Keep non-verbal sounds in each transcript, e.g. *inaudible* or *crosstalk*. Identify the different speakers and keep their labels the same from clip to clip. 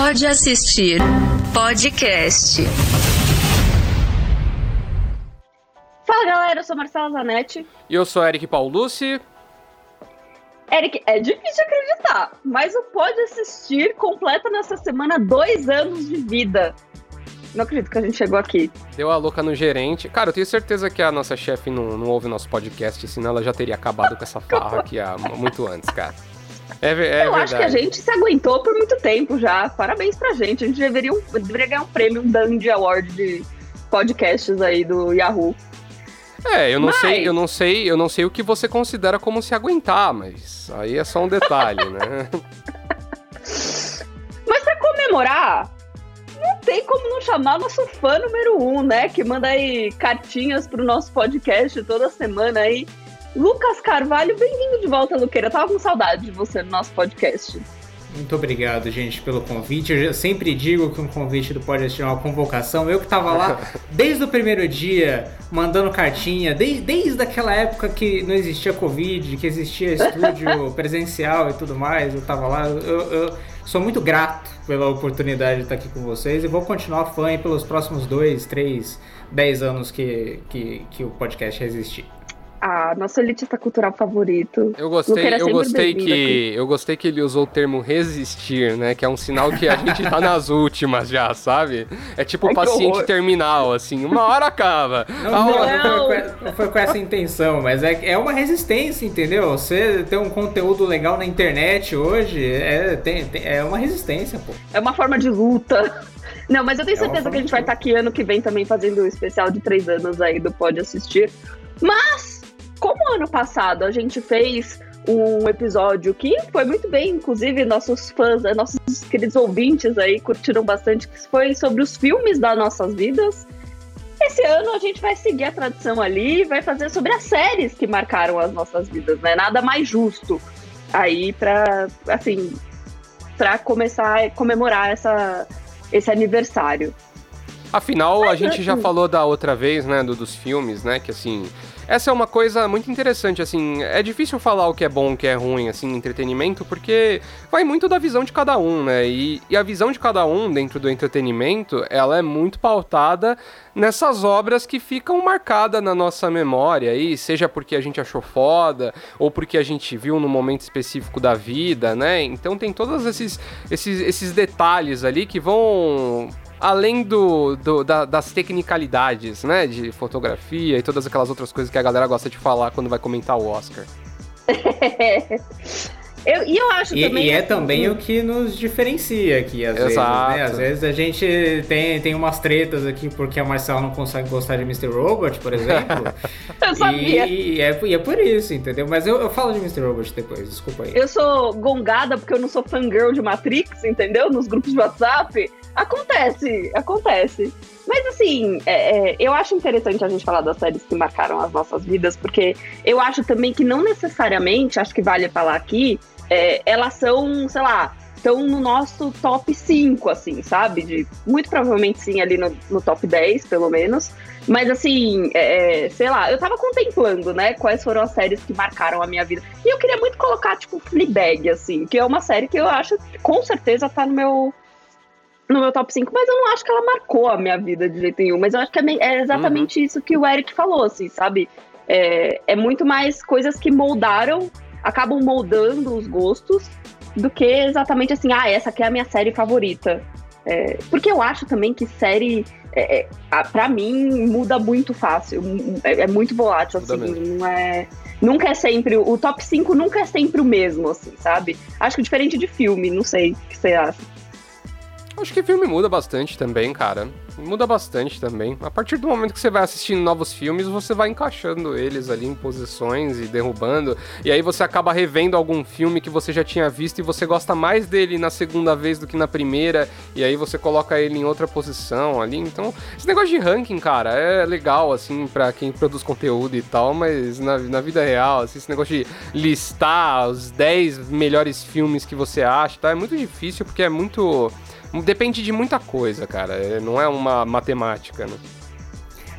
Speaker 1: Pode assistir podcast.
Speaker 2: Fala galera, eu sou Marcela Zanetti.
Speaker 3: E eu sou Eric Paulucci.
Speaker 2: Eric, é difícil acreditar, mas o Pode Assistir completa nessa semana dois anos de vida. Não acredito que a gente chegou aqui.
Speaker 3: Deu a louca no gerente. Cara, eu tenho certeza que a nossa chefe não, não ouve nosso podcast, senão ela já teria acabado com essa farra *laughs* aqui há muito antes, cara.
Speaker 2: É, é eu verdade. acho que a gente se aguentou por muito tempo já. Parabéns pra gente. A gente deveria, deveria ganhar um prêmio, um Dandy Award de podcasts aí do Yahoo.
Speaker 3: É, eu não mas... sei, eu não sei, eu não sei o que você considera como se aguentar, mas aí é só um detalhe, né? *laughs*
Speaker 2: mas para comemorar, não tem como não chamar nosso fã número um, né? Que manda aí cartinhas pro nosso podcast toda semana aí. Lucas Carvalho, bem-vindo de volta, Luqueira. Eu tava com saudade de você no nosso podcast.
Speaker 4: Muito obrigado, gente, pelo convite. Eu sempre digo que um convite do podcast é uma convocação. Eu que tava lá *laughs* desde o primeiro dia, mandando cartinha, desde, desde aquela época que não existia Covid, que existia estúdio *laughs* presencial e tudo mais, eu tava lá. Eu, eu sou muito grato pela oportunidade de estar aqui com vocês e vou continuar fã pelos próximos dois, três, dez anos que, que, que o podcast resistir.
Speaker 2: Ah, nosso elitista cultural favorito.
Speaker 3: Eu gostei, eu gostei que aqui. eu gostei que ele usou o termo resistir, né? Que é um sinal que a gente tá nas *laughs* últimas já, sabe? É tipo Ai, paciente terminal, assim, uma hora acaba. *laughs*
Speaker 4: Não, não, não. Foi, não, foi, com essa intenção, mas é, é uma resistência, entendeu? Você ter um conteúdo legal na internet hoje é, tem, tem, é uma resistência, pô.
Speaker 2: É uma forma de luta. *laughs* Não, mas eu tenho é certeza que a gente vai estar tá aqui ano que vem também fazendo o um especial de três anos aí do Pode Assistir. Mas como ano passado a gente fez um episódio que foi muito bem, inclusive nossos fãs, eh, nossos queridos ouvintes aí curtiram bastante, que foi sobre os filmes das nossas vidas. Esse ano a gente vai seguir a tradição ali, vai fazer sobre as séries que marcaram as nossas vidas, né? Nada mais justo aí para assim, para começar a comemorar essa esse aniversário.
Speaker 3: Afinal, Mas, a gente já falou da outra vez, né, do, dos filmes, né, que assim, essa é uma coisa muito interessante, assim, é difícil falar o que é bom, o que é ruim, assim, entretenimento, porque vai muito da visão de cada um, né? E, e a visão de cada um dentro do entretenimento, ela é muito pautada nessas obras que ficam marcadas na nossa memória, aí, seja porque a gente achou foda, ou porque a gente viu no momento específico da vida, né? Então tem todos esses, esses, esses detalhes ali que vão além do, do da, das tecnicalidades, né, de fotografia e todas aquelas outras coisas que a galera gosta de falar quando vai comentar o Oscar. *laughs*
Speaker 2: Eu, e eu acho
Speaker 4: e,
Speaker 2: também.
Speaker 4: E é assim, também o que nos diferencia aqui, às Exato. vezes, né? Às vezes a gente tem, tem umas tretas aqui porque a Marcela não consegue gostar de Mr. Robot, por exemplo. *laughs*
Speaker 2: eu sabia.
Speaker 4: E, e, é, e é por isso, entendeu? Mas eu, eu falo de Mr. Robot depois, desculpa aí.
Speaker 2: Eu sou gongada porque eu não sou fangirl de Matrix, entendeu? Nos grupos de WhatsApp. Acontece, acontece. Mas assim, é, é, eu acho interessante a gente falar das séries que marcaram as nossas vidas, porque eu acho também que não necessariamente, acho que vale falar aqui, é, elas são, sei lá, estão no nosso top 5, assim, sabe? De, muito provavelmente sim, ali no, no top 10, pelo menos. Mas assim, é, é, sei lá, eu tava contemplando, né, quais foram as séries que marcaram a minha vida. E eu queria muito colocar, tipo, Fleabag, assim, que é uma série que eu acho, com certeza, tá no meu no meu top 5, mas eu não acho que ela marcou a minha vida de jeito nenhum. Mas eu acho que é, é exatamente uhum. isso que o Eric falou, assim, sabe? É, é muito mais coisas que moldaram, acabam moldando os gostos, do que exatamente assim, ah, essa aqui é a minha série favorita. É, porque eu acho também que série, é, é, pra mim, muda muito fácil. É, é muito volátil, assim, não é. Nunca é sempre. O top 5 nunca é sempre o mesmo, assim, sabe? Acho que diferente de filme, não sei o que você acha.
Speaker 3: Acho que filme muda bastante também, cara. Muda bastante também. A partir do momento que você vai assistindo novos filmes, você vai encaixando eles ali em posições e derrubando. E aí você acaba revendo algum filme que você já tinha visto e você gosta mais dele na segunda vez do que na primeira. E aí você coloca ele em outra posição ali. Então, esse negócio de ranking, cara, é legal, assim, para quem produz conteúdo e tal, mas na, na vida real, assim, esse negócio de listar os 10 melhores filmes que você acha, tá? É muito difícil porque é muito Depende de muita coisa, cara. É, não é uma matemática, né?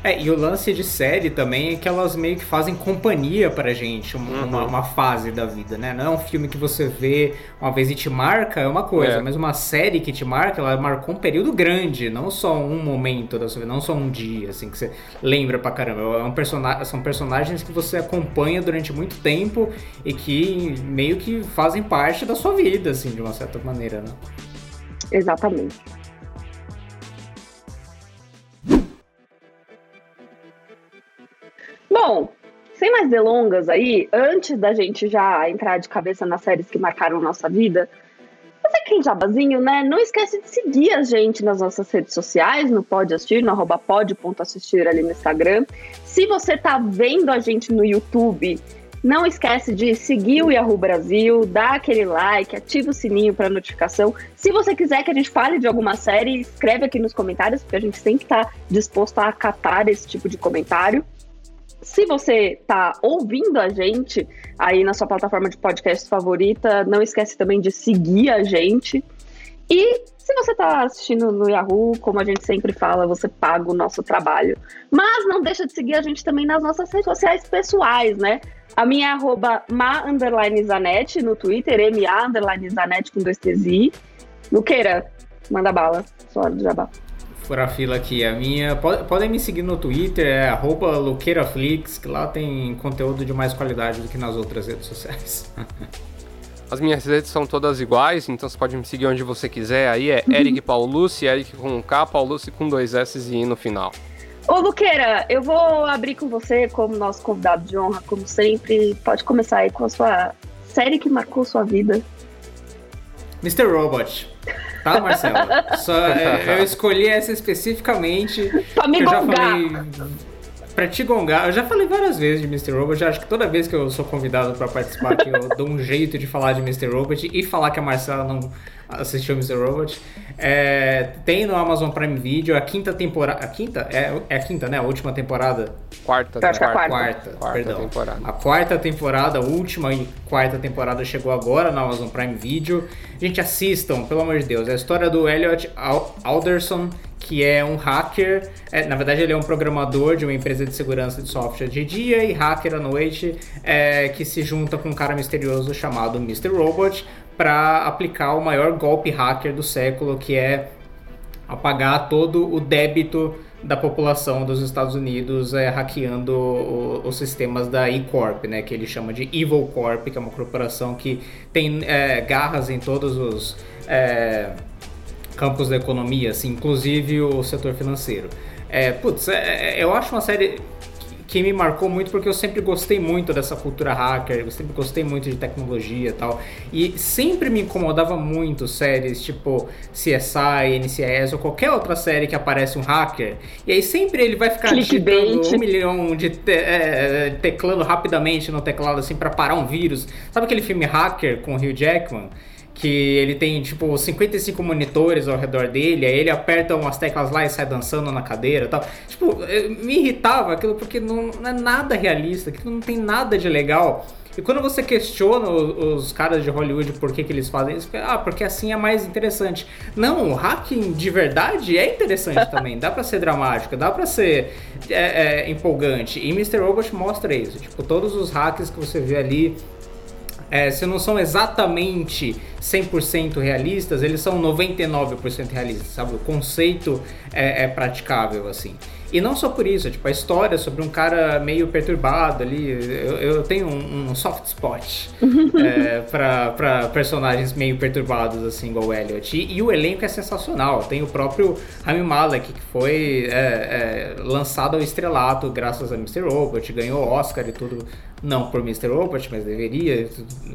Speaker 4: É, e o lance de série também é que elas meio que fazem companhia pra gente, uma, uhum. uma, fase da vida, né? Não é um filme que você vê uma vez e te marca, é uma coisa, é. mas uma série que te marca, ela marcou um período grande, não só um momento da sua vida, não só um dia, assim, que você lembra pra caramba. É um. São personagens que você acompanha durante muito tempo e que meio que fazem parte da sua vida, assim, de uma certa maneira, né?
Speaker 2: Exatamente. Bom, sem mais delongas aí, antes da gente já entrar de cabeça nas séries que marcaram nossa vida, fazer aquele jabazinho, né? Não esquece de seguir a gente nas nossas redes sociais, no Pode Assistir, no arroba pod.assistir ali no Instagram. Se você tá vendo a gente no YouTube, não esquece de seguir o Yahoo Brasil, dar aquele like, ativa o sininho para notificação. Se você quiser que a gente fale de alguma série, escreve aqui nos comentários, porque a gente sempre está disposto a acatar esse tipo de comentário. Se você está ouvindo a gente aí na sua plataforma de podcast favorita, não esquece também de seguir a gente. E se você está assistindo no Yahoo, como a gente sempre fala, você paga o nosso trabalho. Mas não deixa de seguir a gente também nas nossas redes sociais pessoais, né? A minha é arroba ma Zanetti no Twitter, M-A underline Zanetti com dois T's I. Luqueira, manda bala, só hora de jabá
Speaker 4: furar a fila aqui. A minha. Podem me seguir no Twitter, é LuqueiraFlix, que lá tem conteúdo de mais qualidade do que nas outras redes sociais.
Speaker 3: As minhas redes são todas iguais, então você pode me seguir onde você quiser. Aí é Eric Paulucci, Eric com K, Paulucci com dois S e I no final.
Speaker 2: Ô Luqueira, eu vou abrir com você como nosso convidado de honra, como sempre. Pode começar aí com a sua série que marcou sua vida.
Speaker 4: Mr. Robot. Tá, Marcelo? Só, é, eu escolhi essa especificamente.
Speaker 2: pra me
Speaker 4: eu
Speaker 2: já
Speaker 4: falei. Pra te gongar, eu já falei várias vezes de Mr. Robot, já acho que toda vez que eu sou convidado para participar aqui, eu dou um jeito de falar de Mr. Robot e falar que a Marcela não assistiu Mr. Robot. É, tem no Amazon Prime Video a quinta temporada. A quinta? É, é a quinta, né? A última temporada.
Speaker 3: Quarta,
Speaker 2: quarta, quarta,
Speaker 4: quarta, quarta perdão. temporada. A quarta temporada, a última e quarta temporada chegou agora na Amazon Prime Video. Gente, assistam, pelo amor de Deus. É a história do Elliot Alderson, que é um hacker. É, na verdade, ele é um programador de uma empresa de segurança de software de dia e hacker à noite, é, que se junta com um cara misterioso chamado Mr. Robot para aplicar o maior golpe hacker do século, que é apagar todo o débito da população dos Estados Unidos é, hackeando o, os sistemas da E-Corp, né, que ele chama de Evil Corp, que é uma corporação que tem é, garras em todos os é, campos da economia, assim, inclusive o setor financeiro. É, putz, é, é, eu acho uma série que me marcou muito porque eu sempre gostei muito dessa cultura hacker, eu sempre gostei muito de tecnologia e tal. E sempre me incomodava muito séries tipo CSI, NCIS ou qualquer outra série que aparece um hacker. E aí sempre ele vai ficar digitando um milhão de te é, teclando rapidamente no teclado assim para parar um vírus. Sabe aquele filme Hacker com o Hugh Jackman? Que ele tem tipo 55 monitores ao redor dele, aí ele aperta umas teclas lá e sai dançando na cadeira e tal. Tipo, me irritava aquilo porque não, não é nada realista, aquilo não tem nada de legal. E quando você questiona os, os caras de Hollywood por que, que eles fazem isso, ah, porque assim é mais interessante. Não, o hacking de verdade é interessante *laughs* também. Dá pra ser dramático, dá pra ser é, é, empolgante. E Mr. Robot mostra isso. Tipo, todos os hacks que você vê ali é, se não são exatamente 100% realistas, eles são 99% realistas, sabe? O conceito é, é, praticável, assim. E não só por isso, tipo, a história sobre um cara meio perturbado ali, eu, eu tenho um, um, soft spot *laughs* é, para personagens meio perturbados, assim, igual o Elliot. E, e, o elenco é sensacional, tem o próprio Rami Malek, que foi é, é, lançado ao estrelato graças a Mr. Robot, ganhou Oscar e tudo não por Mr. Robot, mas deveria,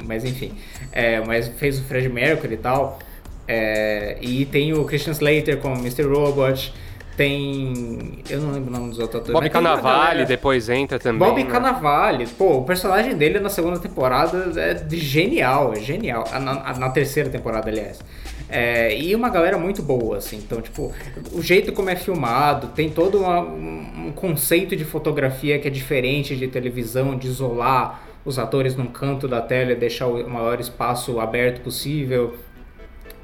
Speaker 4: mas enfim. É, mas fez o Fred Mercury e tal. É, e tem o Christian Slater como Mr. Robot. Tem. Eu não lembro o nome dos outros atores.
Speaker 3: Bob Cannavale depois entra também.
Speaker 4: Bob né? Cannavale. Pô, o personagem dele na segunda temporada é genial, é genial. Na, na terceira temporada, aliás. É, e uma galera muito boa, assim. Então, tipo, o jeito como é filmado, tem todo uma, um conceito de fotografia que é diferente de televisão, de isolar os atores num canto da tela e deixar o maior espaço aberto possível.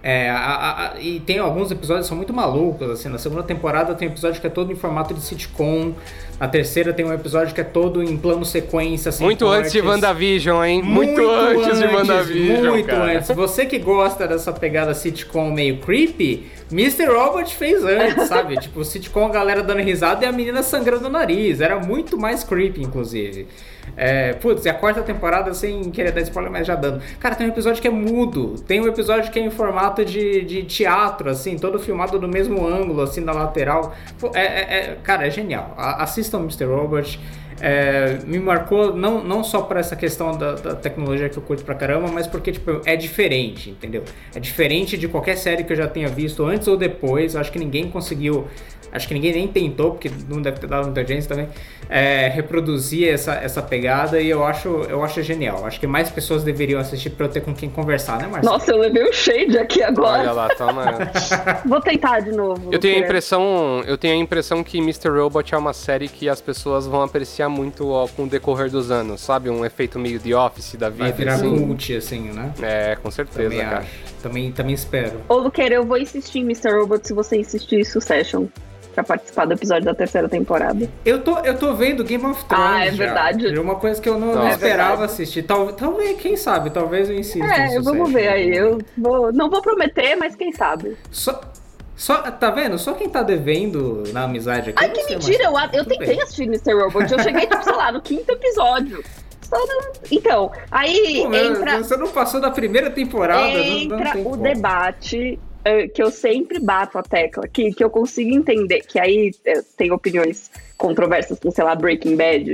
Speaker 4: É, a, a, e tem alguns episódios que são muito malucos, assim, na segunda temporada tem um episódio que é todo em formato de sitcom, na terceira tem um episódio que é todo em plano sequência, assim,
Speaker 3: Muito
Speaker 4: cortes.
Speaker 3: antes de WandaVision, hein? Muito,
Speaker 4: Muito
Speaker 3: antes, de WandaVision,
Speaker 4: Muito
Speaker 3: cara.
Speaker 4: antes. Você que gosta dessa pegada sitcom meio creepy, Mr. Robot fez antes, sabe? tipo, sitcom a galera dando risada e a menina sangrando o nariz. Era muito mais creepy, inclusive. É, putz, e a quarta temporada, sem querer dar spoiler, mas já dando. Cara, tem um episódio que é mudo. Tem um episódio que é em formato de, de teatro, assim, todo filmado do mesmo ângulo, assim, na lateral. Pô, é, é- é- cara, é genial. A- assistam Mr. Robot. É, me marcou não, não só por essa questão da, da tecnologia que eu curto pra caramba, mas porque tipo, é diferente, entendeu? É diferente de qualquer série que eu já tenha visto antes ou depois. Eu acho que ninguém conseguiu, acho que ninguém nem tentou, porque não deve ter dado muita audiência também, é, reproduzir essa, essa pegada e eu acho, eu acho genial. Acho que mais pessoas deveriam assistir pra eu ter com quem conversar, né, Marcelo?
Speaker 2: Nossa, eu levei o shade aqui
Speaker 3: Olha
Speaker 2: agora.
Speaker 3: lá, toma. *laughs*
Speaker 2: Vou tentar de novo.
Speaker 3: Eu tenho a impressão, eu tenho a impressão que Mr. Robot é uma série que as pessoas vão apreciar muito ó, com o decorrer dos anos, sabe? Um efeito meio The Office da vida.
Speaker 4: Vai virar
Speaker 3: assim.
Speaker 4: cult, assim, né?
Speaker 3: É, com certeza,
Speaker 4: Também
Speaker 3: cara.
Speaker 4: acho. Também, também espero.
Speaker 2: Ô, Luqueira, eu vou insistir em Mr. Robot se você insistir em Succession. Pra participar do episódio da terceira temporada.
Speaker 4: Eu tô, eu tô vendo Game of Thrones.
Speaker 2: Ah, é
Speaker 4: já.
Speaker 2: verdade.
Speaker 4: É uma coisa que eu não, não esperava
Speaker 2: É verdade.
Speaker 4: assistir. Tal, talvez, quem sabe, talvez eu insista.
Speaker 2: É,
Speaker 4: nisso,
Speaker 2: vamos ver aí. Eu vou, não vou prometer, mas quem sabe.
Speaker 4: Só, só, tá vendo? Só quem tá devendo na amizade aqui.
Speaker 2: Ai, que mentira! Eu, eu tentei
Speaker 4: bem.
Speaker 2: assistir Mr. Robot. Eu cheguei, tipo, sei lá, no quinto episódio. Só não- Então, aí
Speaker 4: Pô,
Speaker 2: entra,
Speaker 4: Você não passou da primeira temporada, não- não,
Speaker 2: entra
Speaker 4: tem
Speaker 2: o
Speaker 4: como.
Speaker 2: debate que eu sempre bato a tecla, que, que eu consigo entender, que aí eh, tem opiniões controversas com, sei lá, Breaking Bad,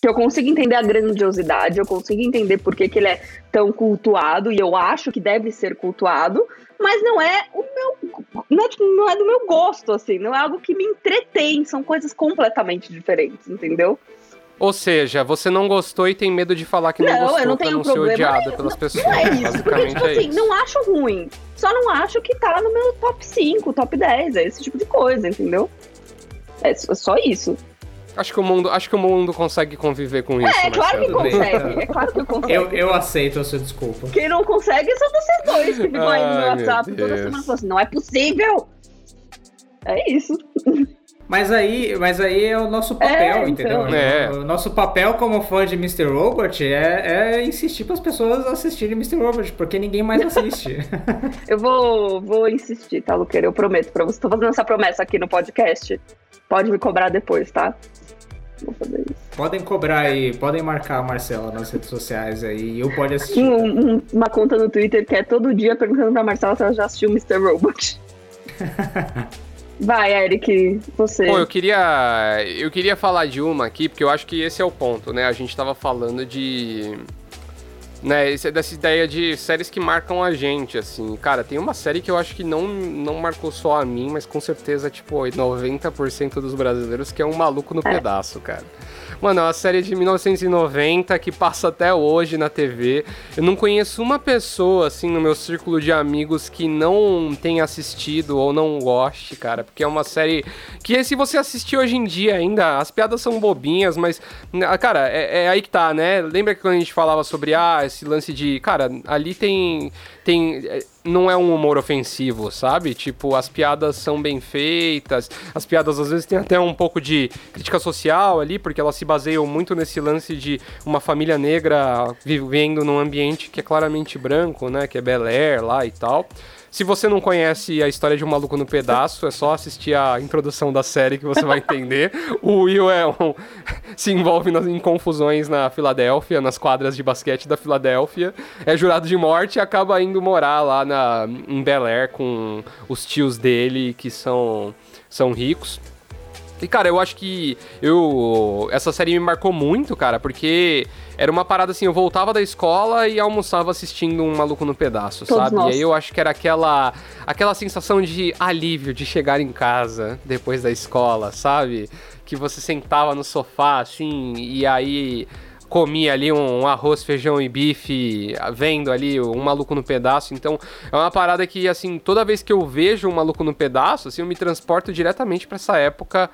Speaker 2: que eu consigo entender a grandiosidade, eu consigo entender por que, que ele é tão cultuado, e eu acho que deve ser cultuado, mas não é o meu. Não é, tipo, não é do meu gosto, assim, não é algo que me entretém, são coisas completamente diferentes, entendeu?
Speaker 3: Ou seja, você não gostou e tem medo de falar que não,
Speaker 2: Não, eu
Speaker 3: gostou
Speaker 2: não
Speaker 3: pra
Speaker 2: tenho
Speaker 3: não ser
Speaker 2: problema
Speaker 3: odiada
Speaker 2: nenhum.
Speaker 3: pelas pessoas.
Speaker 2: Não é isso, porque,
Speaker 3: Basicamente
Speaker 2: tipo
Speaker 3: é
Speaker 2: assim,
Speaker 3: isso.
Speaker 2: não acho ruim. Só não acho que tá no meu top 5, top 10, é esse tipo de coisa, entendeu? É só só isso.
Speaker 3: Acho que o mundo, acho que o mundo consegue conviver com isso.
Speaker 2: É, claro que consegue, é claro que *laughs* consegue.
Speaker 4: Eu, eu aceito a sua desculpa.
Speaker 2: Quem não consegue são vocês dois que ficam aí no meu WhatsApp toda semana falando assim, não é possível. É isso. *laughs*
Speaker 4: Mas aí, mas aí é o nosso papel,
Speaker 2: É,
Speaker 4: entendeu?
Speaker 2: então.
Speaker 3: É.
Speaker 4: O nosso papel como fã de Mr. Robot é, é insistir para as pessoas assistirem Mr. Robot, porque ninguém mais assiste. *laughs*
Speaker 2: Eu vou, vou insistir, tá, Luqueira? Eu prometo pra você. Tô fazendo essa promessa aqui no podcast. Pode me cobrar depois, tá? Vou fazer isso.
Speaker 4: podem cobrar aí, podem marcar a Marcela nas redes sociais aí, e eu pode assistir.
Speaker 2: Tinha um- um- uma conta no Twitter que é todo dia perguntando pra Marcela se ela já assistiu Mr. Robot. *laughs* Vai, Eric, você.
Speaker 3: Pô, eu queria, eu queria falar de uma aqui, porque eu acho que esse é o ponto, né? A gente tava falando de. Né, dessa ideia de séries que marcam a gente, assim. Cara, tem uma série que eu acho que não, não marcou só a mim, mas com certeza, tipo, 90% dos brasileiros, que é um maluco no pedaço, cara. Mano, é uma série de 1990 que passa até hoje na TV. Eu não conheço uma pessoa, assim, no meu círculo de amigos que não tenha assistido ou não goste, cara. Porque é uma série que, se você assistir hoje em dia ainda, as piadas são bobinhas, mas, ah, cara, é, é aí que tá, né? Lembra que quando a gente falava sobre, ah, esse lance de. Cara, ali tem. tem é, não é um humor ofensivo, sabe? Tipo, as piadas são bem feitas, as piadas às vezes têm até um pouco de crítica social ali, porque elas se baseiam muito nesse lance de uma família negra vivendo num ambiente que é claramente branco, né? Que é Bel Air lá e tal. Se você não conhece a história de um maluco no pedaço, é só assistir a introdução da série que você vai *laughs* entender. o Will é um, *laughs* se envolve nas, em confusões na Filadélfia, nas quadras de basquete da Filadélfia. É jurado de morte e acaba indo morar lá na, em Bel Air com os tios dele, que são, são ricos. E, cara, eu acho que eu. Essa série me marcou muito, cara, porque era uma parada assim, eu voltava da escola e almoçava assistindo um maluco no pedaço,
Speaker 2: Todos
Speaker 3: sabe?
Speaker 2: nós.
Speaker 3: E aí eu acho que era aquela. aquela sensação de alívio de chegar em casa depois da escola, sabe? Que você sentava no sofá, assim, e aí comia ali um arroz, feijão e bife, vendo ali um maluco no pedaço. Então, é uma parada que, assim, toda vez que eu vejo um maluco no pedaço, assim, eu me transporto diretamente pra essa época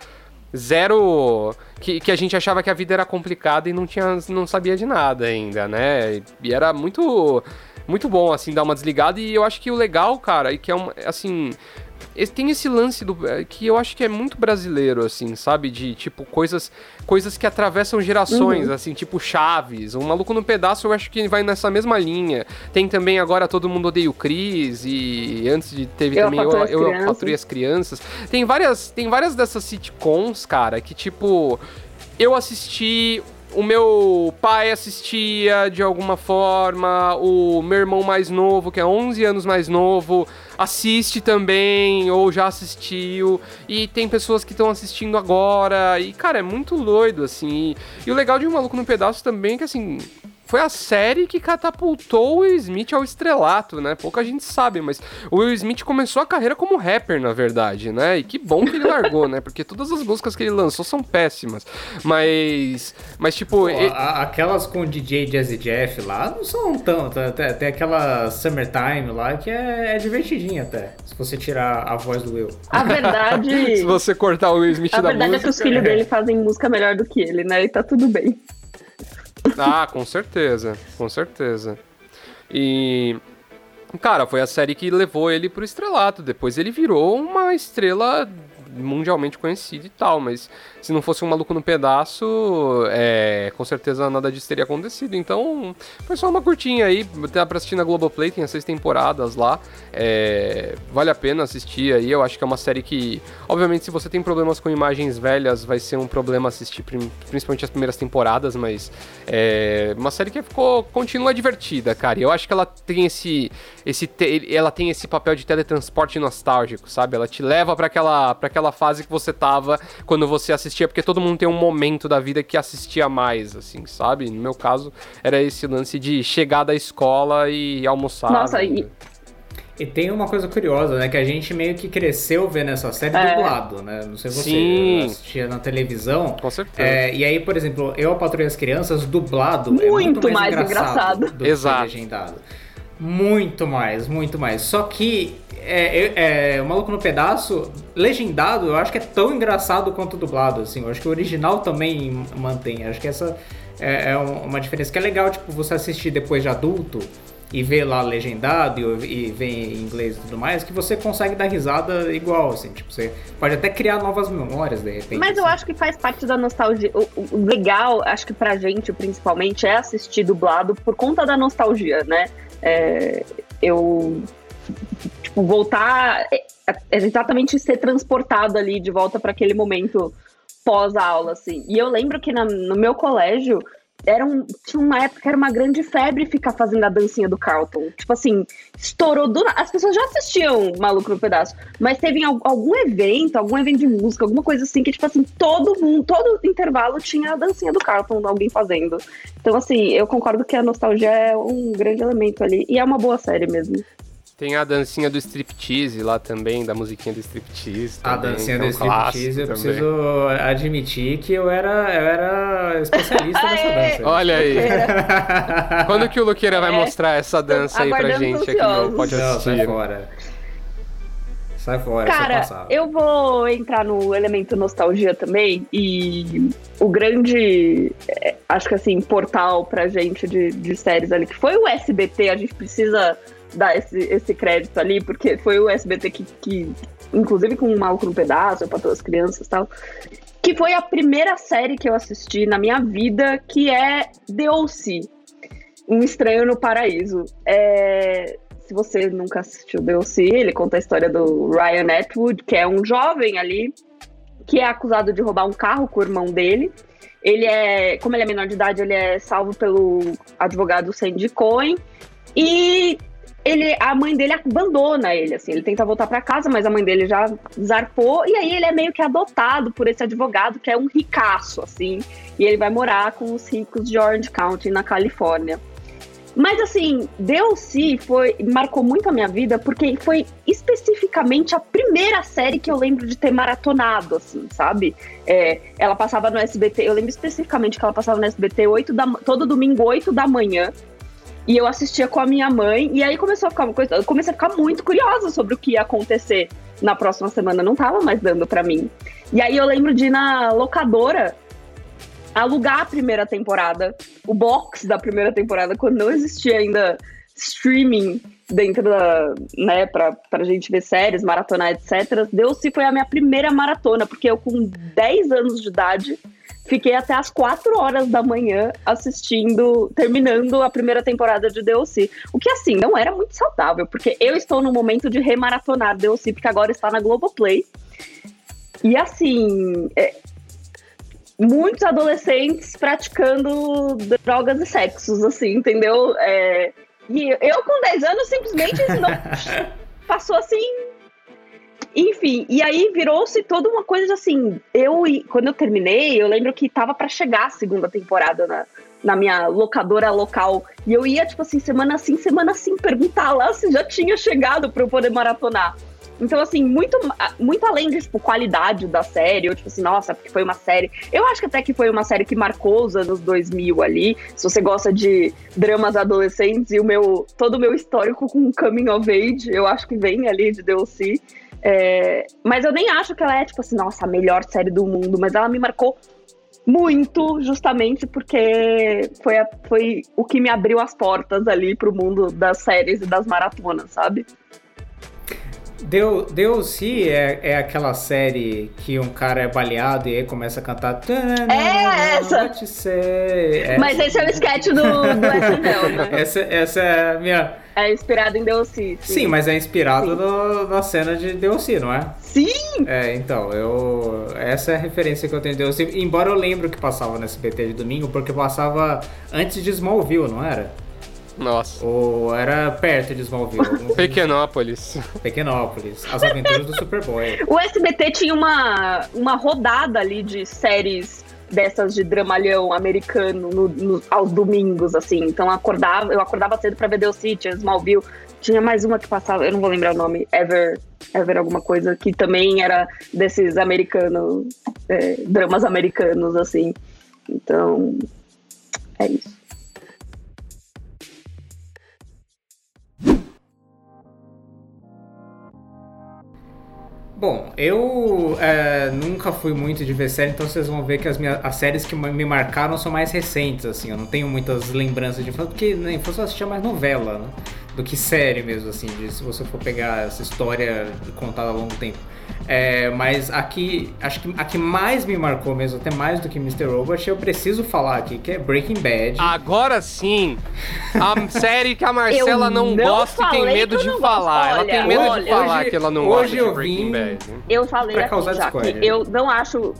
Speaker 3: zero que, que a gente achava que a vida era complicada e não tinha não sabia de nada ainda, né? E era muito muito bom, assim, dar uma desligada. E eu acho que o legal, cara, e que é um, assim, tem esse lance do é, que eu acho que é muito brasileiro assim, sabe, de tipo coisas coisas que atravessam gerações, uhum. assim, tipo Chaves, um maluco no pedaço, eu acho que vai nessa mesma linha. Tem também agora todo mundo odeia o Cris e antes de teve
Speaker 2: eu
Speaker 3: também eu, eu patrulhei as crianças. Tem várias tem várias dessas sitcoms, cara, que tipo eu assisti o meu pai assistia de alguma forma, o meu irmão mais novo, que é 11 anos mais novo, assiste também ou já assistiu e tem pessoas que estão assistindo agora e cara, é muito doido assim. E, e o legal de um maluco no pedaço também é que assim, foi a série que catapultou o Will Smith ao estrelato, né? Pouca gente sabe, mas o Will Smith começou a carreira como rapper, na verdade, né? E que bom que ele largou, né? Porque todas as músicas que ele lançou são péssimas. Mas. Mas, tipo. Pô,
Speaker 4: ele... Aquelas com o DJ Jazzy Jeff lá não são tão. Tem, tem aquela Summertime lá que é, é divertidinha até. Se você tirar a voz do Will.
Speaker 2: A verdade. *laughs*
Speaker 3: se você cortar o Will Smith
Speaker 2: a
Speaker 3: da música.
Speaker 2: A verdade é que os filhos dele fazem música melhor do que ele, né? E tá tudo bem.
Speaker 3: Ah, com certeza, com certeza. E. Cara, foi a série que levou ele pro estrelato. Depois ele virou uma estrela mundialmente conhecida e tal, mas se não fosse um maluco no pedaço, é, com certeza nada disso teria acontecido. Então, foi só uma curtinha aí, dá pra assistir na Globoplay, tem as seis temporadas lá. É, vale a pena assistir aí, eu acho que é uma série que, obviamente, se você tem problemas com imagens velhas, vai ser um problema assistir principalmente as primeiras temporadas, mas é uma série que ficou, continua divertida, cara. Eu acho que ela tem esse, esse ela tem esse papel de teletransporte nostálgico, sabe? Ela te leva para aquela, pra aquela fase que você tava quando você assistia assistia, porque todo mundo tem um momento da vida que assistia mais, assim, sabe? No meu caso, era esse lance de chegar da escola e almoçar.
Speaker 2: Nossa, né? e...
Speaker 4: E tem uma coisa curiosa, né? Que a gente meio que cresceu vendo essa série é. dublado, né? Não sei se você
Speaker 3: Sim.
Speaker 4: assistia na televisão.
Speaker 3: Com certeza.
Speaker 4: É, e aí, por exemplo, eu, a Patrulha as Crianças, dublado muito é muito mais, mais engraçado, engraçado. do
Speaker 3: Exato.
Speaker 4: que legendado. Muito mais, muito mais. Só que é, é, é, o Maluco no Pedaço, legendado, eu acho que é tão engraçado quanto dublado, assim. Eu acho que o original também mantém. Acho que essa é, é uma diferença que é legal, tipo, você assistir depois de adulto e ver lá legendado e, e ver em inglês e tudo mais, que você consegue dar risada igual, assim. Tipo, você pode até criar novas memórias, de repente.
Speaker 2: Mas
Speaker 4: assim.
Speaker 2: eu acho que faz parte da nostalgia. O, o legal, acho que pra gente, principalmente, é assistir dublado por conta da nostalgia, né? É, eu tipo, voltar é, é exatamente ser transportado ali de volta para aquele momento pós-aula, assim. E eu lembro que na, no meu colégio era um, tinha uma época que era uma grande febre ficar fazendo a dancinha do Carlton. Tipo assim, estourou do As pessoas já assistiam Maluco no Pedaço, mas teve algum evento, algum evento de música, alguma coisa assim, que, tipo assim, todo mundo, todo intervalo tinha a dancinha do Carlton, alguém fazendo. Então, assim, eu concordo que a nostalgia é um grande elemento ali. E é uma boa série mesmo.
Speaker 3: Tem a dancinha do striptease lá também, da musiquinha do striptease.
Speaker 4: A dancinha é do striptease, eu também. preciso admitir que eu era, eu era especialista *laughs* nessa dança.
Speaker 3: Olha aí. *laughs* Quando que o Luqueira é. vai mostrar essa dança aí pra gente aqui no Pode Assistir?
Speaker 4: Não, sai fora. Sai fora,
Speaker 2: Cara, eu vou entrar no elemento nostalgia também e o grande, é, acho que assim, portal pra gente de, de séries ali, que foi o SBT, a gente precisa dar esse, esse crédito ali, porque foi o SBT que, que inclusive com o Maluco no Pedaço, para todas as crianças e tal, que foi a primeira série que eu assisti na minha vida, que é The O.C., Um Estranho no Paraíso. É, se você nunca assistiu The O.C., ele conta a história do Ryan Atwood, que é um jovem ali, que é acusado de roubar um carro com o irmão dele. Ele é, como ele é menor de idade, ele é salvo pelo advogado Sandy Cohen. E ele, a mãe dele abandona ele, assim, ele tenta voltar para casa, mas a mãe dele já zarpou, e aí ele é meio que adotado por esse advogado, que é um ricaço, assim, e ele vai morar com os ricos de Orange County, na Califórnia. Mas assim, DLC foi marcou muito a minha vida porque foi especificamente a primeira série que eu lembro de ter maratonado, assim, sabe? É, ela passava no SBT, eu lembro especificamente que ela passava no SBT 8 da, todo domingo 8 da manhã. E eu assistia com a minha mãe, e aí começou a ficar uma coisa. Eu comecei a ficar muito curiosa sobre o que ia acontecer na próxima semana. Não tava mais dando para mim. E aí eu lembro de ir na locadora alugar a primeira temporada, o box da primeira temporada, quando não existia ainda streaming dentro da, né, pra, pra gente ver séries, maratonar, etc. Deus foi a minha primeira maratona, porque eu com 10 anos de idade fiquei até as 4 horas da manhã assistindo, terminando a primeira temporada de DLC. O que, assim, não era muito saudável, porque eu estou no momento de remaratonar DLC, porque agora está na Globoplay. E, assim, é, muitos adolescentes praticando drogas e sexos, assim, entendeu? É, e eu, com 10 anos, simplesmente não *laughs* passou assim. Enfim, e aí virou-se toda uma coisa assim. Eu, quando eu terminei, eu lembro que tava para chegar a segunda temporada na, na minha locadora local. E eu ia, tipo assim, semana sim, semana sim, perguntar lá se já tinha chegado para eu poder maratonar. Então, assim, muito, muito além de, tipo, qualidade da série, ou tipo assim, nossa, porque foi uma série. Eu acho que até que foi uma série que marcou os anos 2000 ali. Se você gosta de dramas adolescentes e o meu, todo o meu histórico com Coming of Age, eu acho que vem ali de DLC. É, mas eu nem acho que ela é, tipo assim, nossa, a melhor série do mundo, mas ela me marcou muito, justamente porque foi, a, foi o que me abriu as portas ali pro mundo das séries e das maratonas, sabe?
Speaker 4: Deu, DLC é, é aquela série que um cara é baleado e aí começa a cantar.
Speaker 2: É essa!
Speaker 4: É
Speaker 2: Mas esse é o sketch do, do SNL,
Speaker 4: né? *laughs* Essa, essa é a minha.
Speaker 2: É inspirado em DLC.
Speaker 4: Sim, sim mas é inspirado no, na cena de DLC, não é?
Speaker 2: Sim!
Speaker 4: É, então, eu. Essa é a referência que eu tenho de DLC. Embora eu lembro que passava no SBT de domingo, porque passava antes de Smallville, não era?
Speaker 3: Nossa.
Speaker 4: Ou era perto de Smallville. *laughs*
Speaker 3: Pequenópolis.
Speaker 4: Pequenópolis. As aventuras do Superboy. *laughs*
Speaker 2: O SBT tinha uma, uma rodada ali de séries dessas de dramalhão americano no, no, aos domingos, assim. Então acordava, eu acordava cedo pra ver The City, Smallville. Tinha mais uma que passava, eu não vou lembrar o nome, Ever, Ever alguma coisa, que também era desses americanos, é, dramas americanos, assim. Então, é isso.
Speaker 4: Bom, eu é, nunca fui muito de ver série, então vocês vão ver que as, minhas, as séries que me marcaram são mais recentes, assim. Eu não tenho muitas lembranças de infância, porque na infância eu assistia mais novela, né? Do que série mesmo, assim, de, se você for pegar essa história contada a longo tempo. É, mas aqui, acho que a que mais me marcou mesmo, até mais do que Mr. Robot, eu preciso falar aqui, que é Breaking Bad.
Speaker 3: Agora sim! A *laughs* série que a Marcela não, não, gosta e tem medo de falar. ela tem medo olha, de falar
Speaker 4: hoje,
Speaker 3: que ela não
Speaker 4: gosta
Speaker 3: de
Speaker 4: Breaking Bad.
Speaker 2: Eu falei pra assim, já, que eu não acho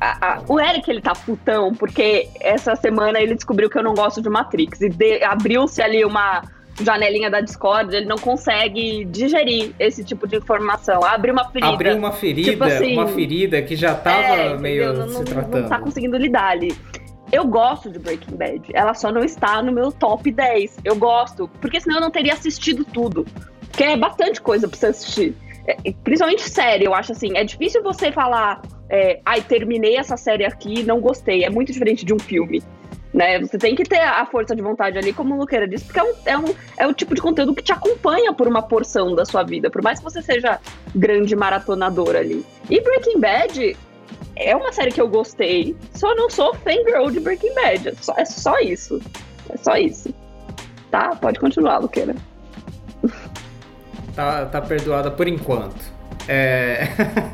Speaker 2: a, a, o Eric, ele tá putão, porque essa semana ele descobriu que eu não gosto de Matrix. E abriu-se ali uma janelinha da Discord, ele não consegue digerir esse tipo de informação. Abre uma ferida.
Speaker 4: Abriu uma ferida, tipo assim, uma ferida que já tava é, meio não, se tratando.
Speaker 2: Não tá conseguindo lidar ali. Eu gosto de Breaking Bad. Ela só não está no meu top 10. Eu gosto, porque senão eu não teria assistido tudo. Porque é bastante coisa pra você assistir. É, principalmente série, eu acho assim. É difícil você falar, é, ai, terminei essa série aqui não gostei. É muito diferente de um filme. Né? Você tem que ter a força de vontade ali, como o Luqueira disse, porque é, um, é, um, é o tipo de conteúdo que te acompanha por uma porção da sua vida, por mais que você seja grande maratonador ali. E Breaking Bad é uma série que eu gostei, só não sou fangirl de Breaking Bad. É só, é só isso. É só isso. Tá? Pode continuar, Luqueira.
Speaker 4: Tá, tá perdoada por enquanto. É.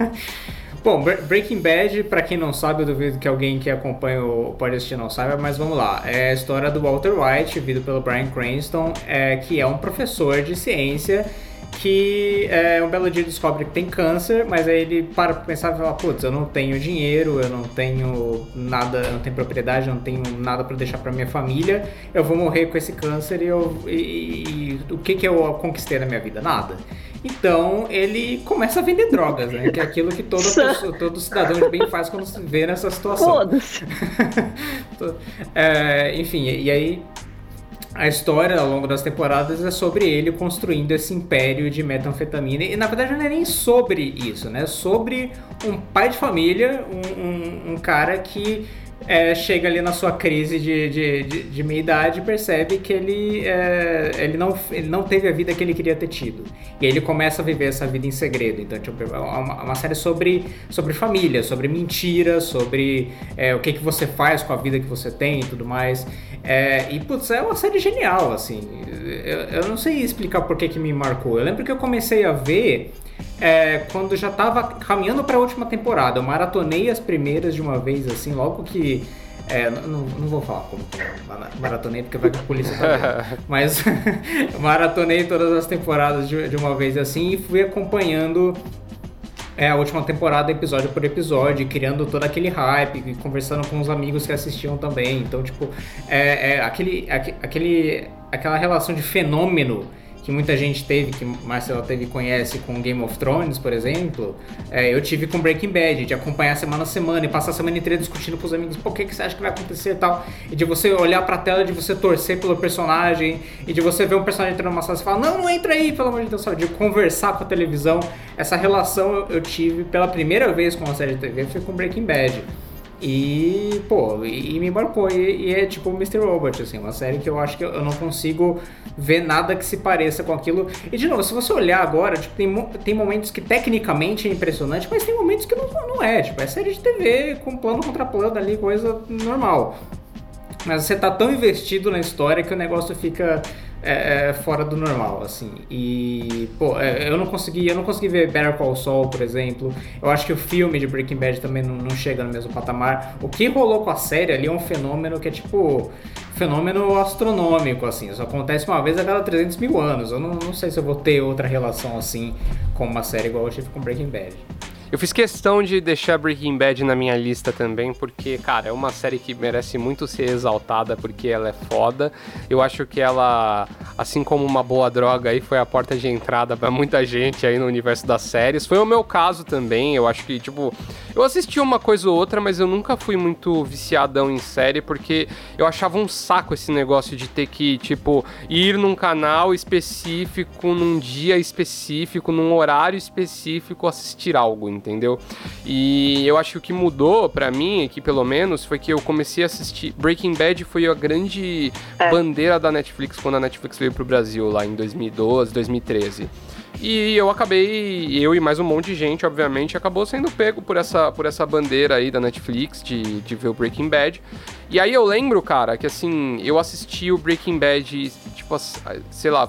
Speaker 4: *laughs* Bom, Breaking Bad, para quem não sabe, eu duvido que alguém que acompanha o podcast não saiba, mas vamos lá. É a história do Walter White, vivido pelo Brian Cranston, é, que é um professor de ciência que é, um belo dia descobre que tem câncer, mas aí ele para pra pensar e fala, putz, eu não tenho dinheiro, eu não tenho nada, eu não tenho propriedade, eu não tenho nada para deixar para minha família, eu vou morrer com esse câncer e, eu, e, e, o que que eu conquistei na minha vida? Nada. Então ele começa a vender drogas, né? Que é aquilo que todo, pessoa, todo cidadão de bem faz quando se vê nessa situação.
Speaker 2: Foda-se. *laughs*
Speaker 4: é, enfim, e aí a história ao longo das temporadas é sobre ele construindo esse império de metanfetamina. E na verdade não é nem sobre isso, né? É sobre um pai de família, um, um, um cara que é, chega ali na sua crise de, de, de, de meia-idade e percebe que ele, é, ele, não, ele não teve a vida que ele queria ter tido. E aí ele começa a viver essa vida em segredo. Então, tipo, é uma, uma série sobre, sobre família, sobre mentira, sobre é, o que, que você faz com a vida que você tem e tudo mais. É, e, putz, é uma série genial, assim. Eu, eu não sei explicar por que, que me marcou. Eu lembro que eu comecei a ver é, quando já estava caminhando para a última temporada. Eu maratonei as primeiras de uma vez, assim, logo que. É, não, não vou falar como maratonei, porque vai que a polícia tá *laughs* Mas *laughs* maratonei todas as temporadas de, de, uma vez assim e fui acompanhando é, a última temporada episódio por episódio, criando todo aquele hype, conversando com os amigos que assistiam também. Então, tipo, é, é aquele, aquele, aquela relação de fenômeno que muita gente teve, que Marcela teve conhece com Game of Thrones, por exemplo, é, eu tive com Breaking Bad, de acompanhar semana a semana e passar a semana inteira discutindo com os amigos, o que, que você acha que vai acontecer e tal, e de você olhar pra tela, de você torcer pelo personagem, e de você ver um personagem entrando numa sala e falar, não, não entra aí, pelo amor de Deus, de conversar com a televisão, essa relação eu tive pela primeira vez com uma série de TV, foi com Breaking Bad. E, pô, e, e me embarcou. E, e, é tipo Mr. Robot, assim, uma série que eu acho que eu não consigo ver nada que se pareça com aquilo. E, de novo, se você olhar agora, tipo, tem, tem momentos que tecnicamente é impressionante, mas tem momentos que não, não é. Tipo, é série de TV com plano contra plano ali, coisa normal. Mas você tá tão investido na história que o negócio fica é, é, fora do normal, assim. E, pô, é, eu não consegui, eu não consegui ver Better Call Saul, por exemplo. Eu acho que o filme de Breaking Bad também não, não chega no mesmo patamar. O que rolou com a série ali é um fenômeno que é tipo fenômeno astronômico, assim. Isso acontece uma vez a cada 300 mil anos. Eu não, não sei se eu vou ter outra relação assim com uma série igual eu tive com Breaking Bad.
Speaker 3: Eu fiz questão de deixar Breaking Bad na minha lista também, porque, cara, é uma série que merece muito ser exaltada porque ela é foda. Eu acho que ela, assim como uma boa droga aí, foi a porta de entrada para muita gente aí no universo das séries. Foi o meu caso também. Eu acho que, tipo, eu assisti uma coisa ou outra, mas eu nunca fui muito viciadão em série porque eu achava um saco esse negócio de ter que, tipo, ir num canal específico, num dia específico, num horário específico assistir algo, entendeu? E eu acho que o que mudou para mim aqui, pelo menos, foi que eu comecei a assistir. Breaking Bad foi a grande é. bandeira da Netflix quando a Netflix veio pro Brasil lá em 2012, 2013. E eu acabei, eu e mais um monte de gente, obviamente, acabou sendo pego por essa, por essa bandeira aí da Netflix de, de ver o Breaking Bad. E aí eu lembro, cara, que assim, eu assisti o Breaking Bad, tipo, sei lá,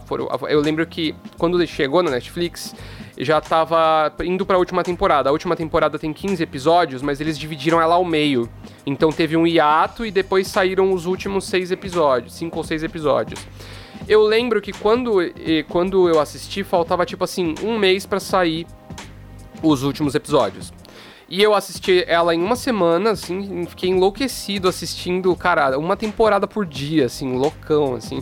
Speaker 3: eu lembro que quando ele chegou na Netflix, já tava indo para a última temporada. A última temporada tem 15 episódios, mas eles dividiram ela ao meio. Então teve um hiato e depois saíram os últimos seis episódios, cinco ou seis episódios. Eu lembro que quando, quando eu assisti, faltava tipo assim, um mês para sair os últimos episódios. E eu assisti ela em uma semana, assim, fiquei enlouquecido assistindo, cara, uma temporada por dia, assim, loucão, assim.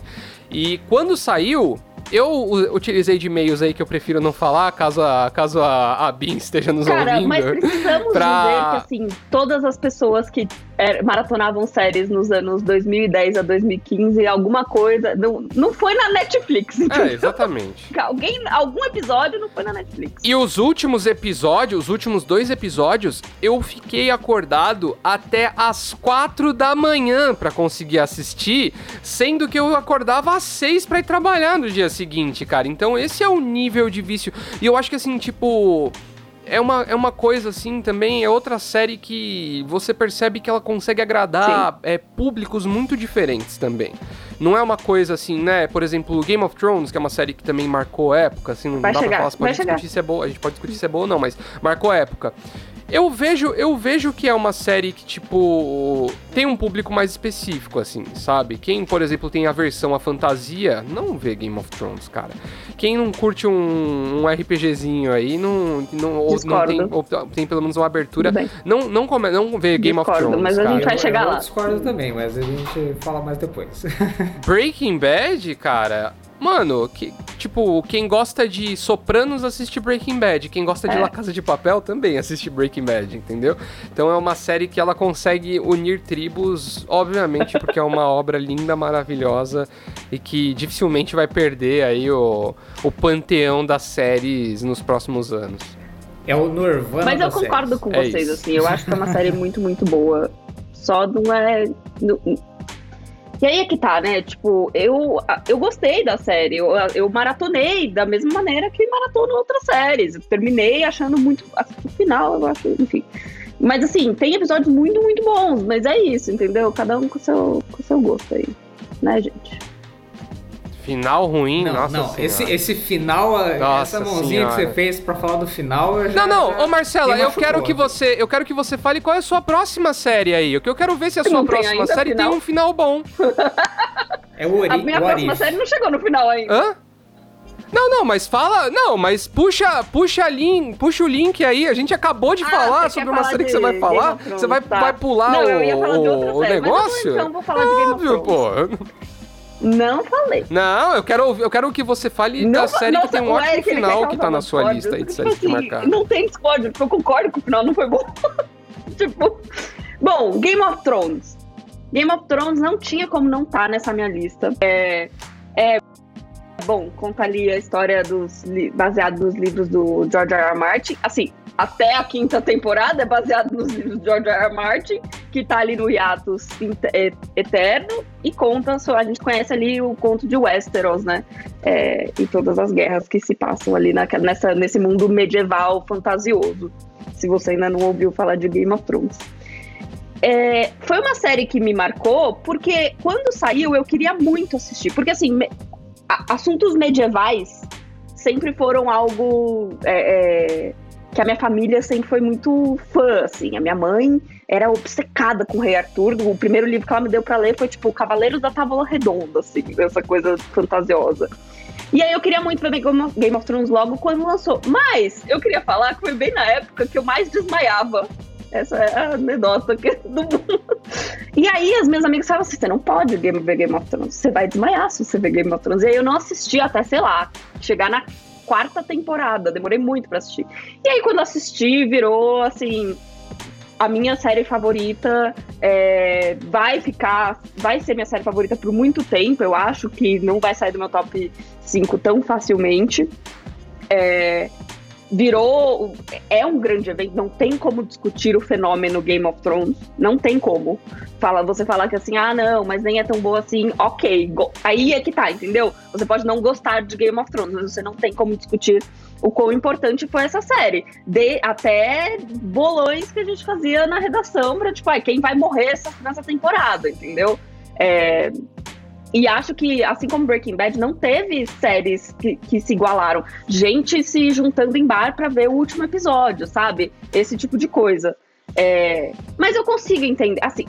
Speaker 3: E quando saiu, eu utilizei de e-mails aí que eu prefiro não falar, caso a, caso a, a Bin esteja nos
Speaker 2: Cara,
Speaker 3: ouvindo.
Speaker 2: Mas precisamos pra... dizer que, assim, todas as pessoas que é, maratonavam séries nos anos 2010 a 2015, alguma coisa. Não, não foi na Netflix.
Speaker 3: Entendeu? É, exatamente. *laughs*
Speaker 2: Alguém, algum episódio não foi na Netflix.
Speaker 3: E os últimos episódios, os últimos dois episódios, eu fiquei acordado até as quatro da manhã para conseguir assistir, sendo que eu acordava às seis para ir trabalhar no dia seguinte, cara. Então esse é o nível de vício. E eu acho que assim, tipo é uma, é uma coisa assim também, é outra série que você percebe que ela consegue agradar é, públicos muito diferentes também. Não é uma coisa assim, né? Por exemplo, Game of Thrones, que é uma série que também marcou época, assim, não
Speaker 2: vai
Speaker 3: dá
Speaker 2: chegar,
Speaker 3: pra falar, se pode discutir chegar. se é boa, a gente pode discutir se é boa ou não, mas marcou época. Eu vejo, eu vejo que é uma série que, tipo, tem um público mais específico, assim, sabe? Quem, por exemplo, tem aversão à fantasia, não vê Game of Thrones, cara. Quem não curte um, um RPGzinho aí, não, não, ou não tem, ou tem pelo menos uma abertura, não, não, come, não vê Game
Speaker 2: Discordo,
Speaker 3: of Thrones.
Speaker 2: Mas a gente vai chegar
Speaker 4: eu,
Speaker 2: lá.
Speaker 4: Eu discordo também, mas a gente fala mais depois. *laughs*
Speaker 3: Breaking Bad, cara, Mano, que, tipo, quem gosta de Sopranos assiste Breaking Bad. Quem gosta de é. La Casa de Papel também assiste Breaking Bad, entendeu? Então é uma série que ela consegue unir tribos, obviamente, porque é uma *laughs* obra linda, maravilhosa e que dificilmente vai perder aí o, o panteão das séries nos próximos anos.
Speaker 4: É o Nirvana
Speaker 2: Mas eu concordo séries. com é vocês, é assim. Eu acho que é uma série muito, muito boa só não é. Não, e aí é que tá, né? Tipo, eu, eu gostei da série. Eu, eu maratonei da mesma maneira que maratono outras séries. Eu terminei achando muito. Assim, o final, eu acho, enfim. Mas assim, tem episódios muito, muito bons. Mas é isso, entendeu? Cada um com o seu, com seu gosto aí. Né, gente?
Speaker 3: Final ruim,
Speaker 4: não,
Speaker 3: nossa
Speaker 4: não. Esse, esse final, nossa essa mãozinha senhora. que você fez pra falar do final, eu
Speaker 3: já, Não, não, ô Marcela, eu quero que você, eu quero que você fale qual é a sua próxima série aí. O que eu quero ver se a sua próxima série final? tem um final bom. *laughs*
Speaker 4: é o Ori,
Speaker 2: A minha próxima série não chegou no final ainda.
Speaker 3: Hã? Não, não, mas fala. Não, mas puxa, puxa, link, puxa o link aí. A gente acabou de ah, falar sobre uma série que você vai falar. Você vai, tá. vai pular não, o, o negócio?
Speaker 2: Então vou falar de Game of Thrones. pô. Não falei.
Speaker 3: Não, eu quero, eu quero que você fale não, da série nossa, que tem um ótimo final que tá na sua lista aí de séries assim, que.
Speaker 2: Não tem discórdia, porque eu concordo que o final não foi bom. *laughs* tipo. Bom, Game of Thrones. Game of Thrones não tinha como não estar tá nessa minha lista. É. É. Bom, conta ali a história dos. baseado nos livros do George R. R. Martin. Assim, até a quinta temporada é baseado nos livros de George R. R. Martin, que tá ali no hiatus eterno, e conta, a gente conhece ali o conto de Westeros, né? É, e todas as guerras que se passam ali nessa, nesse mundo medieval fantasioso. Se você ainda não ouviu falar de Game of Thrones. É, foi uma série que me marcou, porque quando saiu eu queria muito assistir. Porque, assim, assuntos medievais sempre foram algo. É, é que a minha família sempre foi muito fã, assim. A minha mãe era obcecada com o Rei Arthur. O primeiro livro que ela me deu para ler foi, tipo, Cavaleiros da Távola Redonda, assim, essa coisa fantasiosa. E aí eu queria muito ver Game of Thrones logo quando lançou. Mas eu queria falar que foi bem na época que eu mais desmaiava. Essa é a anedota do mundo. E aí as minhas amigas falavam assim: você não pode ver Game of Thrones, você vai desmaiar se você ver Game of Thrones. E aí eu não assisti até, sei lá, chegar na quarta temporada. Demorei muito para assistir. E aí, quando assisti, virou assim. A minha série favorita é, vai ficar. Vai ser minha série favorita por muito tempo. Eu acho que não vai sair do meu top 5 tão facilmente. É, virou. É um grande evento, não tem como discutir o fenômeno Game of Thrones. Não tem como. Fala, você falar que assim, ah, não, mas nem é tão boa assim, ok. Aí é que tá, entendeu? Você pode não gostar de Game of Thrones, mas você não tem como discutir o quão importante foi essa série. De, até bolões que a gente fazia na redação pra, tipo, ah, quem vai morrer essa, nessa temporada, entendeu? É, e acho que, assim como Breaking Bad, não teve séries que, que se igualaram. Gente se juntando em bar para ver o último episódio, sabe? Esse tipo de coisa. É... Mas eu consigo entender. Assim,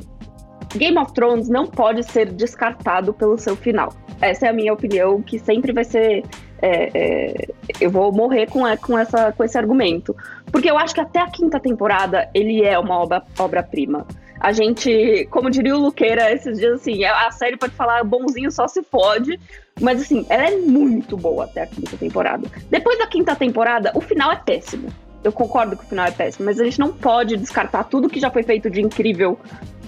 Speaker 2: Game of Thrones não pode ser descartado pelo seu final. Essa é a minha opinião, que sempre vai ser. É, é, eu vou morrer com, com, essa, com esse argumento. Porque eu acho que até a quinta temporada ele é uma obra-prima. Obra a gente, como diria o Luqueira esses dias, assim, a série pode falar bonzinho só se pode, mas assim, ela é muito boa até a quinta temporada. Depois da quinta temporada, o final é péssimo. Eu concordo que o final é péssimo, mas a gente não pode descartar tudo que já foi feito de incrível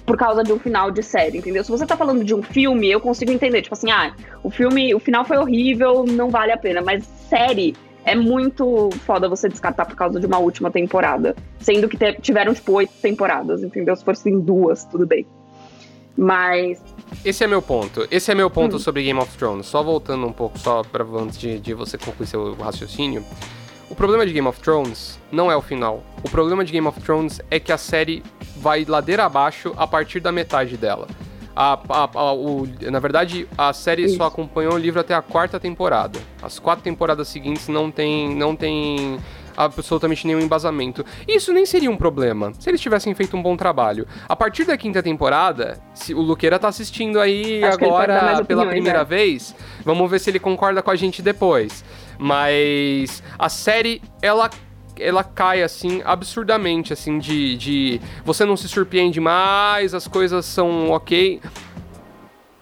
Speaker 2: por causa de um final de série, entendeu? Se você tá falando de um filme, eu consigo entender, tipo assim, ah, o filme, o final foi horrível, não vale a pena, mas série é muito foda você descartar por causa de uma última temporada. Sendo que tiveram, tipo, oito temporadas, entendeu? Se fossem duas, tudo bem. Mas.
Speaker 3: Esse é meu ponto. Esse é meu ponto hum. sobre Game of Thrones. Só voltando um pouco, só pra antes de, de você concluir seu raciocínio. O problema de Game of Thrones não é o final. O problema de Game of Thrones é que a série vai ladeira abaixo a partir da metade dela. A, a, a, o, na verdade, a série Isso. só acompanhou o livro até a quarta temporada. As quatro temporadas seguintes não tem, não tem absolutamente nenhum embasamento. Isso nem seria um problema, se eles tivessem feito um bom trabalho. A partir da quinta temporada, se o Luqueira tá assistindo aí Acho agora pela primeira né? vez, vamos ver se ele concorda com a gente depois. Mas a série, ela ela cai assim absurdamente assim de, de você não se surpreende mais, as coisas são ok.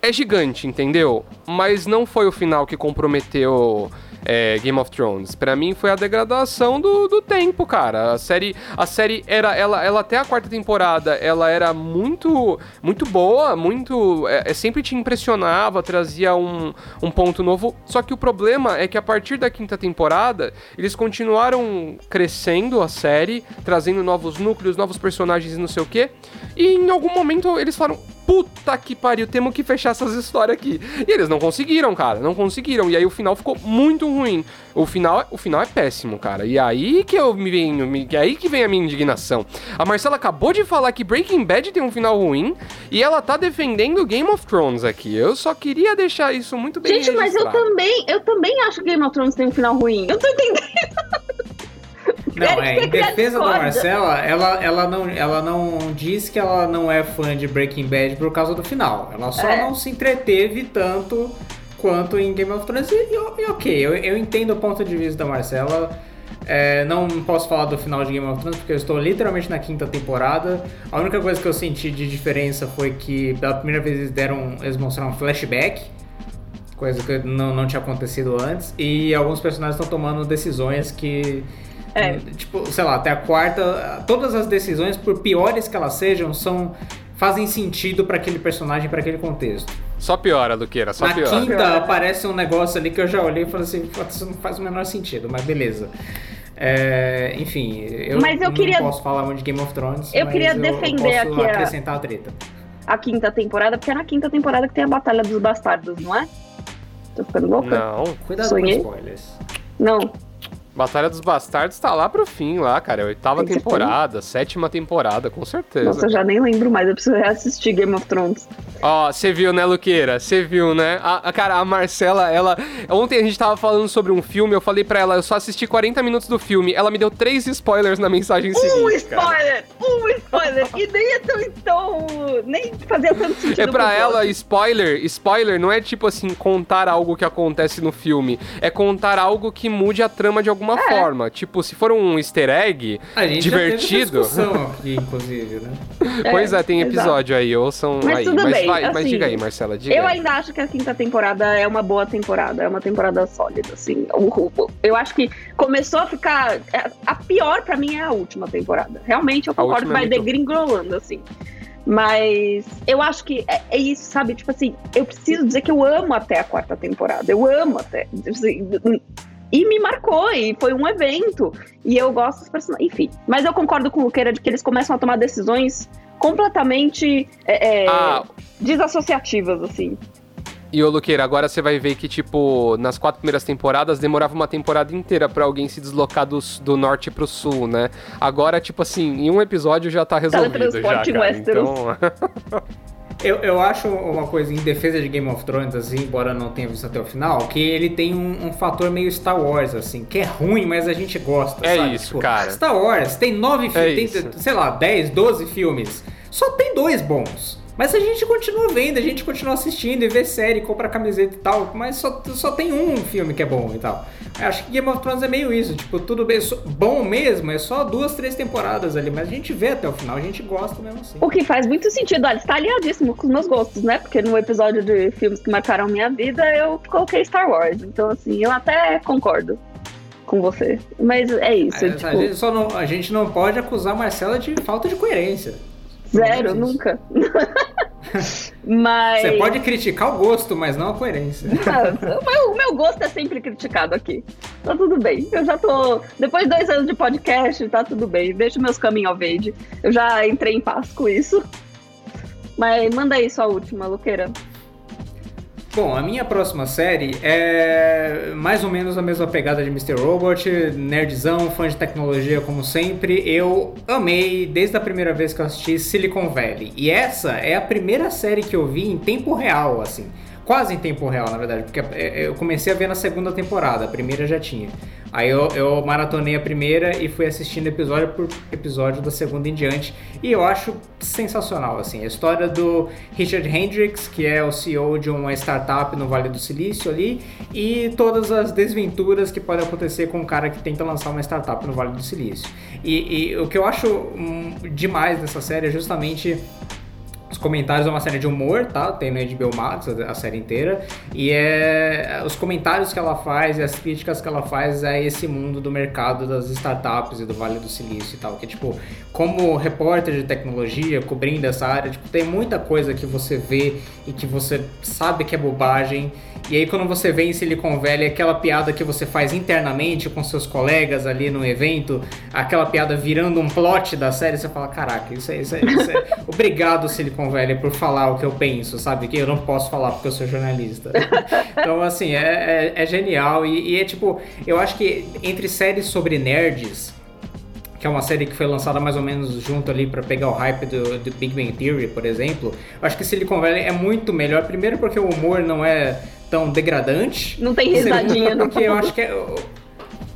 Speaker 3: É gigante, entendeu? Mas não foi o final que comprometeu é, Game of Thrones. Para mim foi a degradação do, do tempo, cara. A série, a série era, ela, ela até a quarta temporada, ela era muito, muito boa, muito, é, é, sempre te impressionava, trazia um, um ponto novo. Só que o problema é que a partir da quinta temporada eles continuaram crescendo a série, trazendo novos núcleos, novos personagens e não sei o que. E em algum momento eles falaram puta que pariu, temos que fechar essas histórias aqui. E eles não conseguiram, cara, não conseguiram. E aí o final ficou muito ruim. O final, o final é péssimo, cara. E aí que eu me venho, me, aí que vem a minha indignação. A Marcela acabou de falar que Breaking Bad tem um final ruim e ela tá defendendo Game of Thrones aqui. Eu só queria deixar isso muito bem
Speaker 2: Gente, mas eu também, eu também acho que Game of Thrones tem um final ruim. Eu tô entendendo.
Speaker 4: Não, é, em defesa da Marcela, ela, ela, não, ela não diz que ela não é fã de Breaking Bad por causa do final. Ela só é. não se entreteve tanto quanto em Game of Thrones. E, e, e ok, eu, eu entendo o ponto de vista da Marcela. É, não posso falar do final de Game of Thrones porque eu estou literalmente na quinta temporada. A única coisa que eu senti de diferença foi que pela primeira vez eles deram, eles mostraram um flashback, coisa que não, não tinha acontecido antes, e alguns personagens estão tomando decisões que é. Tipo, sei lá, até a quarta, todas as decisões, por piores que elas sejam, são fazem sentido para aquele personagem, para aquele contexto.
Speaker 3: Só piora, Luqueira, só
Speaker 4: Na
Speaker 3: piora.
Speaker 4: Na quinta aparece um negócio ali que eu já olhei e falei assim, isso não faz o menor sentido, mas beleza. É, enfim, eu,
Speaker 2: mas eu
Speaker 4: não
Speaker 2: queria...
Speaker 4: posso falar muito de Game of Thrones,
Speaker 2: eu queria defender
Speaker 4: eu posso
Speaker 2: aqui
Speaker 4: acrescentar a... a treta.
Speaker 2: A quinta temporada, porque é na quinta temporada que tem a Batalha dos Bastardos, não é? Tô ficando louca?
Speaker 3: Não.
Speaker 4: Cuidado Sonhei. com spoilers.
Speaker 2: Não.
Speaker 3: Batalha dos Bastardos tá lá pro fim, lá, cara. Oitava temporada, sétima temporada, com certeza.
Speaker 2: Nossa, eu já nem lembro mais, eu preciso reassistir Game of Thrones.
Speaker 3: Ó, você viu, né, Luqueira? Você viu, né? A, a, cara, a Marcela, ela. Ontem a gente tava falando sobre um filme, eu falei pra ela, eu só assisti 40 minutos do filme. Ela me deu três spoilers na mensagem
Speaker 2: um
Speaker 3: seguinte.
Speaker 2: Um spoiler! Cara. Um spoiler! e nem é tão, tão. Nem fazia tanto sentido.
Speaker 3: É pra ela, spoiler, spoiler não é tipo assim, contar algo que acontece no filme. É contar algo que mude a trama de alguma é. forma. Tipo, se for um easter egg
Speaker 4: a gente
Speaker 3: divertido.
Speaker 4: Já teve *laughs* aqui, inclusive, né?
Speaker 3: pois é, tem episódio
Speaker 2: exato.
Speaker 3: aí, ouçam
Speaker 2: Mas
Speaker 3: aí.
Speaker 2: Tudo
Speaker 3: Mas
Speaker 2: bem
Speaker 3: vai,
Speaker 2: assim,
Speaker 3: mas diga aí, Marcela, diga
Speaker 2: Eu
Speaker 3: aí.
Speaker 2: ainda acho que a quinta temporada é uma boa temporada, é uma temporada sólida, assim. Eu acho que começou a ficar. É, a pior para mim é a última temporada. Realmente eu concordo que vai é muito... degringolando, assim. Mas eu acho que é, é, isso, sabe? Tipo assim, eu preciso dizer que eu amo até a quarta temporada. Eu amo até. Assim, e me marcou, e foi um evento. E eu gosto dos personagens. Enfim. Mas eu concordo com o Luqueira de que eles começam a tomar decisões completamente é, é, ah. desassociativas, assim.
Speaker 3: E ô Luqueira, agora você vai ver que, tipo, nas quatro primeiras temporadas demorava uma temporada inteira para alguém se deslocar do, do norte pro sul, né? Agora, tipo assim, em um episódio já tá resolvido já, cara. Então... *laughs*
Speaker 4: Eu, eu acho uma coisa em defesa de Game of Thrones, assim, embora não tenha visto até o final, que ele tem um, um fator meio Star Wars, assim, que é ruim, mas a gente gosta,
Speaker 3: é
Speaker 4: sabe?
Speaker 3: isso, tipo, cara.
Speaker 4: Star Wars tem nove filmes, é sei lá, dez, doze filmes. Só tem dois bons. Mas a gente continua vendo, a gente continua assistindo e vê série, compra camiseta e tal, mas só, só tem um filme que é bom e tal. Eu acho que Game of Thrones é meio isso, tipo, tudo bem, bom mesmo, é só duas, três temporadas ali, mas a gente vê até o final, a gente gosta mesmo assim.
Speaker 2: O que faz muito sentido, olha, está aliadíssimo com os meus gostos, né? Porque no episódio de filmes que marcaram minha vida, eu coloquei Star Wars, então assim, eu até concordo com você. Mas é isso.
Speaker 4: A,
Speaker 2: tipo...
Speaker 4: a, gente, só não, a gente não pode acusar a Marcela de falta de coerência.
Speaker 2: Zero, nunca. *laughs* mas.
Speaker 4: Você pode criticar o gosto, mas não a coerência. *laughs*
Speaker 2: o, meu, o meu gosto é sempre criticado aqui. Tá tudo bem. Eu já tô. Depois de dois anos de podcast, tá tudo bem. Deixa meus caminhos ao verde. Eu já entrei em paz com isso. Mas manda aí sua última, Luqueira.
Speaker 4: Bom, a minha próxima série é mais ou menos a mesma pegada de Mr. Robot, nerdzão, fã de tecnologia como sempre. Eu amei desde a primeira vez que eu assisti Silicon Valley. E essa é a primeira série que eu vi em tempo real, assim quase em tempo real, na verdade, porque é, é, eu comecei a ver na segunda temporada, a primeira já tinha. Aí eu, eu maratonei a primeira e fui assistindo episódio por episódio da segunda em diante. E eu acho sensacional, assim, a história do Richard Hendricks, que é o CEO de uma startup no Vale do Silício ali, e todas as desventuras que podem acontecer com um cara que tenta lançar uma startup no Vale do Silício. E, e o que eu acho hum, demais dessa série é justamente comentários é uma série de humor, tá? Tem no HBO Max a, a série inteira. E é os comentários que ela faz e as críticas que ela faz a esse mundo do mercado das startups e do Vale do Silício e tal. Que, tipo, como repórter de tecnologia, cobrindo essa área, tipo, tem muita coisa que você vê e que você sabe que é bobagem. E aí quando você vê em Silicon Valley aquela piada que você faz internamente com seus colegas ali no evento, aquela piada virando um plot da série, você fala, caraca, isso é, isso é, isso é... *laughs* obrigado Silicon Valley por falar o que eu penso, sabe? Que eu não posso falar porque eu sou jornalista. *laughs* então, assim, é, é, é genial e, e é tipo, eu acho que entre séries sobre nerds, que é uma série que foi lançada mais ou menos junto ali para pegar o hype do, do, Big Bang Theory, por exemplo. Eu acho que Silicon Valley é muito melhor. Primeiro porque o humor não é tão degradante.
Speaker 2: Não tem risadinha
Speaker 4: no Porque eu acho que é,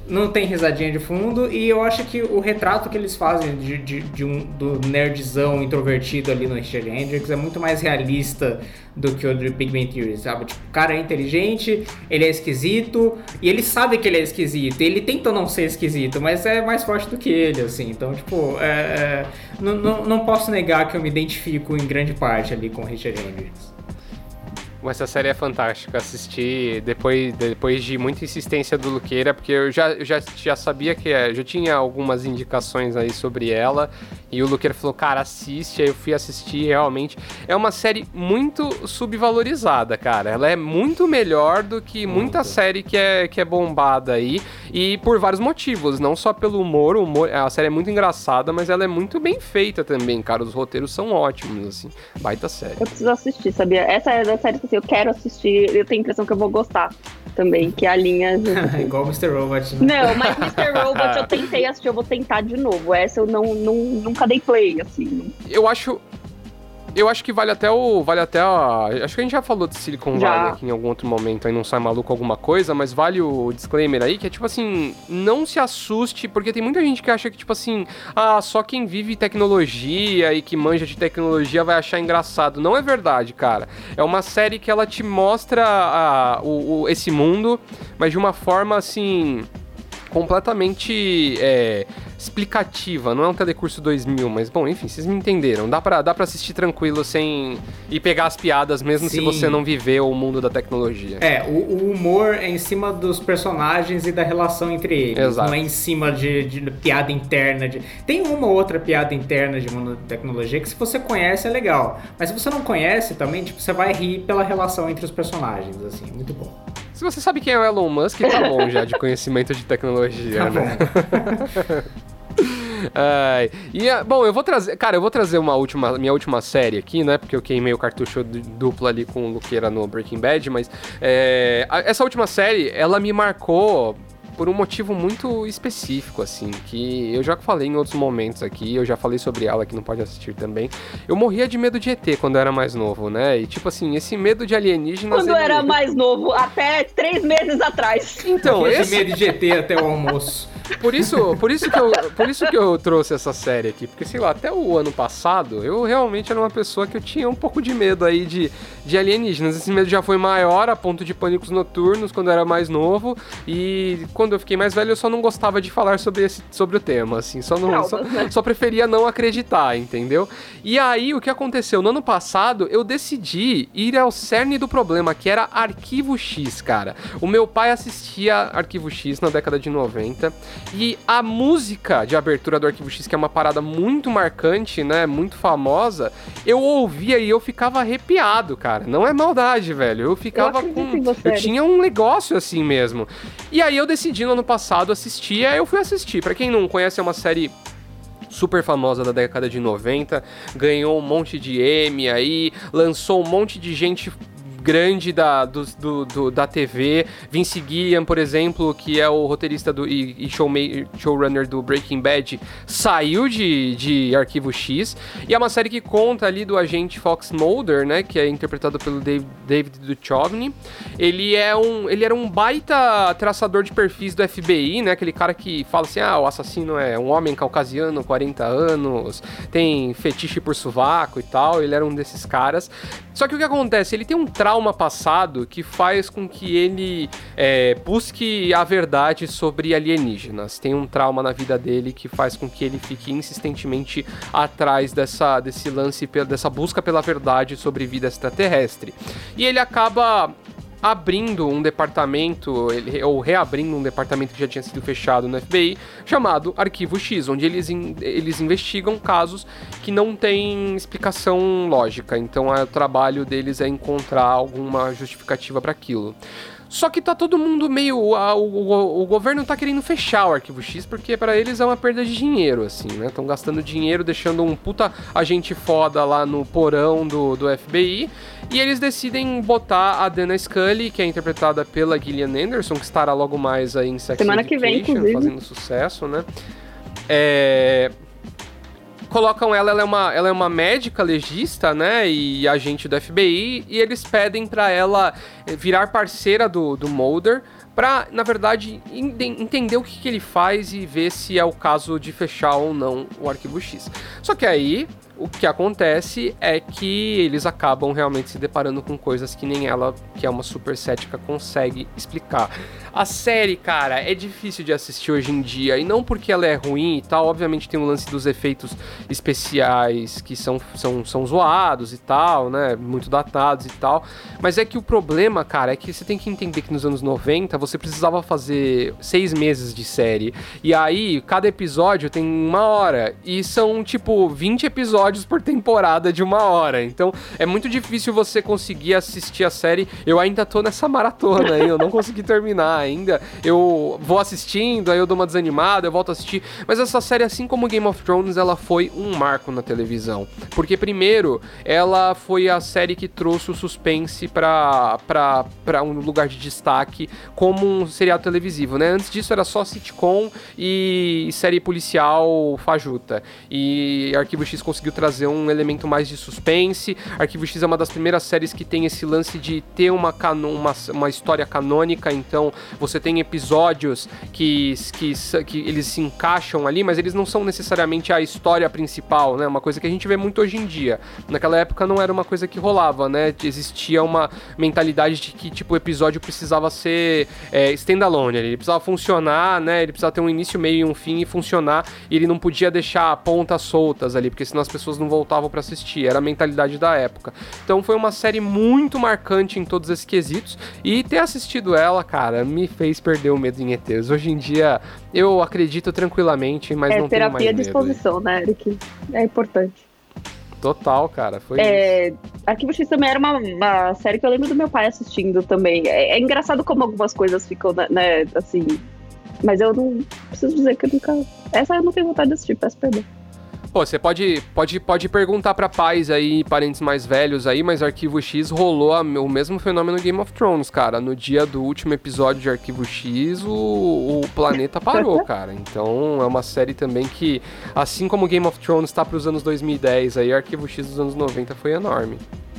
Speaker 4: não tem risadinha de fundo e eu acho que o retrato que eles fazem de, de, de um, do nerdzão introvertido ali no Richard Hendricks é muito mais realista do que o do Big Bang Theory, sabe? Tipo, o cara é inteligente, ele é esquisito e ele sabe que ele é esquisito. Ele tenta não ser esquisito, mas é mais forte do que ele, assim. Então, tipo, é, é, não, não, não posso negar que eu me identifico em grande parte ali com o Richard Hendricks.
Speaker 3: Essa série é fantástica. Assistir depois, depois de muita insistência do Luqueira, porque eu já, eu já, já sabia que é, já tinha algumas indicações aí sobre ela. E o Luqueira falou, cara, assiste. Aí eu fui assistir realmente. É uma série muito subvalorizada, cara. Ela é muito melhor do que muito. muita série que é, que é bombada aí. E por vários motivos. Não só pelo humor, o humor. A série é muito engraçada, mas ela é muito bem feita também, cara. Os roteiros são ótimos, assim. Baita série.
Speaker 2: Eu preciso assistir, sabia? Essa é da série que assim, eu quero assistir, eu tenho a impressão que eu vou gostar também, que é a linha. *laughs*
Speaker 4: Igual Mr. Robot,
Speaker 2: né? Não, mas Mr. Robot eu tentei assistir, eu vou tentar de novo. Essa eu não, não nunca dei play, assim.
Speaker 3: Eu acho. Eu acho que vale até o. Vale até a. Acho que a gente já falou de Silicon Valley aqui em algum outro momento, aí não sai maluco alguma coisa, mas vale o disclaimer aí, que é tipo assim, não se assuste, porque tem muita gente que acha que, tipo assim, ah, só quem vive tecnologia e que manja de tecnologia vai achar engraçado. Não é verdade, cara. É uma série que ela te mostra a, o, o esse mundo, mas de uma forma assim completamente é, explicativa. Não é um Telecurso 2000, mas bom, enfim, vocês me entenderam. Dá pra, dá pra assistir tranquilo sem. e pegar as piadas, mesmo Sim. se você não viveu o mundo da tecnologia.
Speaker 4: É, o, o, humor é em cima dos personagens e da relação entre eles. Exato. Não é em cima de, de piada interna. De... Tem uma ou outra piada interna de mundo da tecnologia que, se você conhece, é legal. Mas se você não conhece também, tipo, você vai rir pela relação entre os personagens, assim, muito bom.
Speaker 3: Se você sabe quem é o Elon Musk, tá bom já de conhecimento de tecnologia, tá né? *laughs* Ai, e, bom, eu vou trazer. Cara, eu vou trazer uma última, minha última série aqui, né? Porque eu queimei o cartucho duplo ali com o Luqueira no Breaking Bad, mas é, essa última série, ela me marcou por um motivo muito específico, assim, que eu já falei em outros momentos aqui, eu já falei sobre ela que não pode assistir também. Eu morria de medo de ET quando eu era mais novo, né? E tipo assim, esse medo de alienígenas.
Speaker 2: Quando eu era mais novo, até três meses atrás.
Speaker 4: Então, esse medo de ET até o almoço.
Speaker 3: Por isso, por, isso que eu, por isso que eu trouxe essa série aqui, porque sei lá, até o ano passado, eu realmente era uma pessoa que eu tinha um pouco de medo aí de, de alienígenas. Esse medo já foi maior a ponto de pânicos noturnos quando eu era mais novo, e quando eu fiquei mais velho eu só não gostava de falar sobre, esse, sobre o tema, assim, só, não, só, né? só preferia não acreditar, entendeu? E aí, o que aconteceu? No ano passado, eu decidi ir ao cerne do problema, que era Arquivo X, cara. O meu pai assistia Arquivo X na década de 90, e a música de abertura do Arquivo X, que é uma parada muito marcante, né? Muito famosa, eu ouvia e eu ficava arrepiado, cara. Não é maldade, velho. Eu ficava eu com. Eu tinha um negócio assim mesmo. E aí eu decidi no ano passado assistir, aí eu fui assistir. Para quem não conhece, é uma série super famosa da década de 90, ganhou um monte de M aí, lançou um monte de gente grande da, do, do, do, da TV. Vince Gilliam, por exemplo, que é o roteirista do, e, e showrunner do Breaking Bad, saiu de, de Arquivo X. E é uma série que conta ali do agente Fox Mulder, né? Que é interpretado pelo Dave, David Duchovny. Ele é um. Ele era um baita traçador de perfis do FBI, né? Aquele cara que fala assim: ah, o assassino é um homem caucasiano, 40 anos, tem fetiche por sovaco e tal. Ele era um desses caras. Só que o que acontece? Ele tem um trauma trauma passado que faz com que ele é, busque a verdade sobre alienígenas. Tem um trauma na vida dele que faz com que ele fique insistentemente atrás dessa, desse lance, dessa busca pela verdade sobre vida extraterrestre. E ele acaba abrindo um departamento, ou reabrindo um departamento que já tinha sido fechado no FBI, chamado Arquivo X, onde eles, in, eles investigam casos que não têm explicação lógica. Então o trabalho deles é encontrar alguma justificativa para aquilo. Só que tá todo mundo meio. A, o, o, governo tá querendo fechar o arquivo X porque para eles é uma perda de dinheiro, assim, né? Estão gastando dinheiro, deixando um puta agente foda lá no porão do, do FBI. E eles decidem botar a Dana Scully, que é interpretada pela Gillian Anderson, que estará logo mais aí em Sex
Speaker 2: Semana que vem,
Speaker 3: fazendo sucesso, né? É, colocam ela, ela é uma, ela é uma médica legista, né, e agente do FBI, e eles pedem para ela eh, virar parceira do, do Mulder, para, na verdade, entender o que, que ele faz e ver se é o caso de fechar ou não o arquivo X. Só que aí o que acontece é que eles acabam realmente se deparando com coisas que nem ela, que é uma super cética, consegue explicar. A série, cara, é difícil de assistir hoje em dia, e não porque ela é ruim e tal, obviamente tem um lance dos efeitos especiais que são, são, são zoados e tal, né, muito datados e tal, mas é que o problema, cara, é que você tem que entender que nos anos 90 você precisava fazer seis meses de série, e aí cada episódio tem uma hora, e são tipo 20 episódios episódios por temporada de uma hora. Então é muito difícil você conseguir assistir a série. Eu ainda tô nessa maratona aí, eu não consegui terminar ainda. Eu vou assistindo, aí eu dou uma desanimada, eu volto a assistir. Mas essa série, assim como Game of Thrones, ela foi um marco na televisão. Porque, primeiro, ela foi a série que trouxe o suspense pra, pra, pra um lugar de destaque como um seriado televisivo, né? Antes disso era só sitcom e série policial fajuta. E Arquivo X conseguiu trazer um elemento mais de suspense. Arquivo X é uma das primeiras séries que tem esse lance de ter uma, cano uma, uma história canônica, então você tem episódios que, que, que eles se encaixam ali, mas eles não são necessariamente a história principal, né? Uma coisa que a gente vê muito hoje em dia. Naquela época não era uma coisa que rolava, né? Existia uma mentalidade de que, tipo, o episódio precisava ser é, standalone, ele precisava funcionar, né? Ele precisava ter um início, meio e um fim e funcionar, e ele não podia deixar pontas soltas ali, porque senão as pessoas não voltavam para assistir, era a mentalidade da época. Então foi uma série muito marcante em todos esses quesitos e ter assistido ela, cara, me fez perder o medo em ETs. Hoje em dia eu acredito tranquilamente, mas é, não tenho mais medo. É terapia
Speaker 2: à disposição, né, Eric? É importante.
Speaker 3: Total, cara. Foi
Speaker 2: é, isso. Arquivo X também era uma, uma, série que eu lembro do meu pai assistindo também. É, é engraçado como algumas coisas ficam, né, né, assim. Mas eu não preciso dizer que eu nunca. Essa eu não tenho vontade de assistir, peço perdão.
Speaker 3: Pô, você pode, pode, pode perguntar para pais aí, parentes mais velhos aí, mas Arquivo X rolou a, o mesmo fenômeno Game of Thrones, cara. No dia do último episódio de Arquivo X, o, o planeta parou, *laughs* cara. Então é uma série também que, assim como Game of Thrones tá pros anos 2010, aí Arquivo X dos anos 90 foi enorme.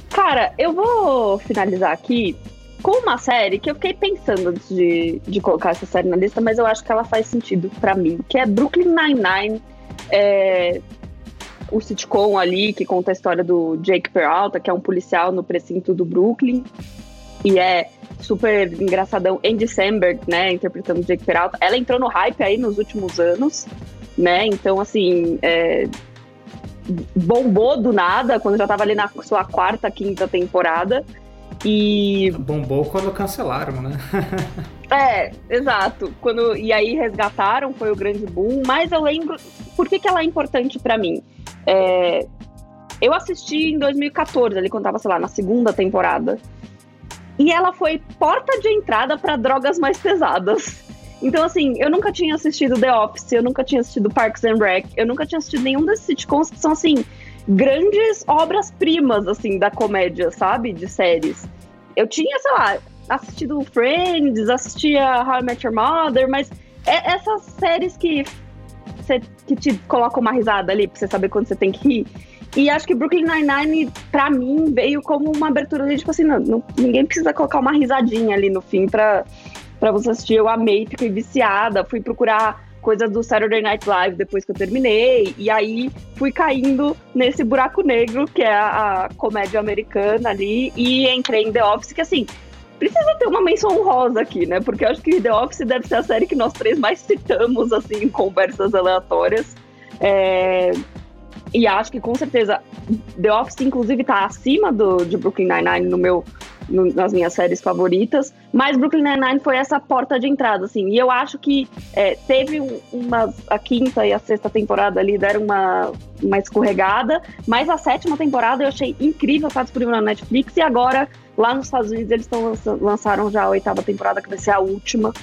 Speaker 2: Cara, eu vou finalizar aqui com uma série que eu fiquei pensando antes de, de colocar essa série na lista, mas eu acho que ela faz sentido para mim, que é Brooklyn Nine-Nine. É, o sitcom ali que conta a história do Jake Peralta, que é um policial no precinto do Brooklyn. E é super engraçadão. Andy Samberg, né, interpretando Jake Peralta. Ela entrou no hype aí nos últimos anos, né? Então, assim, é... bombou do nada, quando já tava ali na sua quarta, quinta temporada. E.
Speaker 4: Bombou quando cancelaram, né? *laughs*
Speaker 2: é, exato. Quando, e aí resgataram, foi o grande boom. Mas eu lembro. Por que, que ela é importante para mim? É, eu assisti em 2014, ali quando tava, sei lá, na segunda temporada. E ela foi porta de entrada para drogas mais pesadas. Então, assim, eu nunca tinha assistido The Office, eu nunca tinha assistido Parks and Rec, eu nunca tinha assistido nenhum desses sitcoms que são, assim, grandes obras-primas, assim, da comédia, sabe? De séries. Eu tinha, sei lá, assistido Friends, assistia How I Met Your Mother, mas é essas séries que que te coloca uma risada ali pra você saber quando você tem que rir. E acho que Brooklyn Nine-Nine, pra mim, veio como uma abertura ali, tipo assim, não, não, ninguém precisa colocar uma risadinha ali no fim pra, pra você assistir. Eu amei, fiquei viciada, fui procurar coisas do Saturday Night Live depois que eu terminei. E aí fui caindo nesse buraco negro, que é a, a comédia americana ali, e entrei em The Office, que assim, precisa ter uma menção honrosa aqui, né? Porque eu acho que The Office deve ser a série que nós três mais citamos, assim, em conversas aleatórias. É... E acho que com certeza The Office, inclusive, tá acima do, de Brooklyn Nine-Nine no meu, nas minhas séries favoritas. Mas Brooklyn Nine-Nine foi essa porta de entrada, assim. E eu acho que é, teve uma. A quinta e a sexta temporada ali deram uma, uma escorregada. Mas a sétima temporada eu achei incrível, tá disponível na Netflix. E agora, lá nos Estados Unidos, eles estão lançaram já a oitava temporada, que vai ser a última.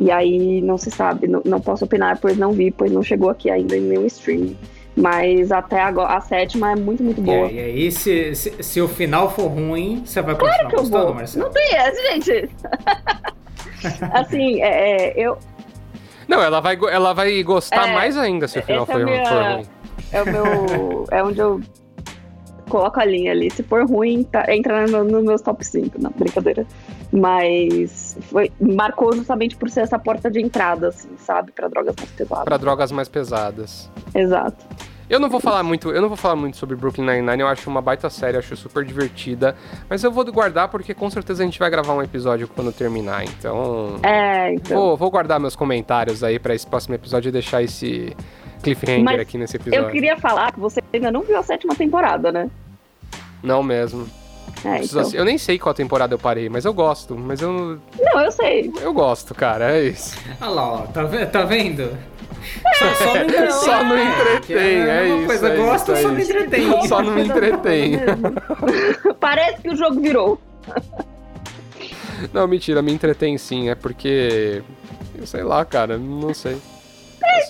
Speaker 2: E aí não se sabe, não, não posso opinar, pois não vi, pois não chegou aqui ainda em nenhum streaming. Mas até agora, a sétima é muito, muito boa.
Speaker 4: E aí, se, se, se o final for ruim, você vai continuar claro que gostando, vou. Marcelo?
Speaker 2: Não tem essa, gente. *laughs* assim, é, é, eu...
Speaker 3: Não, ela vai, ela vai gostar é, mais ainda se o final for, minha, for ruim.
Speaker 2: É o meu... é onde eu coloco a linha ali. Se for ruim, tá, entra nos no meus top 5. Não, brincadeira. Mas foi, marcou justamente por ser essa porta de entrada, assim, sabe? Para drogas mais pesadas.
Speaker 3: Para drogas mais pesadas.
Speaker 2: Exato.
Speaker 3: Eu não vou falar muito, eu não vou falar muito sobre Brooklyn Nine-Nine, eu acho uma baita série, acho super divertida, mas eu vou guardar porque com certeza a gente vai gravar um episódio quando terminar, então
Speaker 2: É, então.
Speaker 3: Vou, vou guardar meus comentários aí para esse próximo episódio e deixar esse cliffhanger mas aqui nesse episódio.
Speaker 2: Eu queria falar que você ainda não viu a sétima temporada, né?
Speaker 3: Não mesmo. É, então. Eu nem sei qual temporada eu parei, mas eu gosto. Mas eu.
Speaker 2: Não, eu sei.
Speaker 3: Eu gosto, cara, é isso.
Speaker 4: Olha lá, ó, tá, tá vendo?
Speaker 3: Só, só, não entretém, só não entretém, é, é isso. Coisa,
Speaker 4: é gosto,
Speaker 3: isso,
Speaker 4: só não entretém.
Speaker 3: Só não me entretém. *laughs*
Speaker 2: Parece que o jogo virou.
Speaker 3: Não, mentira, me entretém sim, é porque. Eu sei lá, cara, não sei.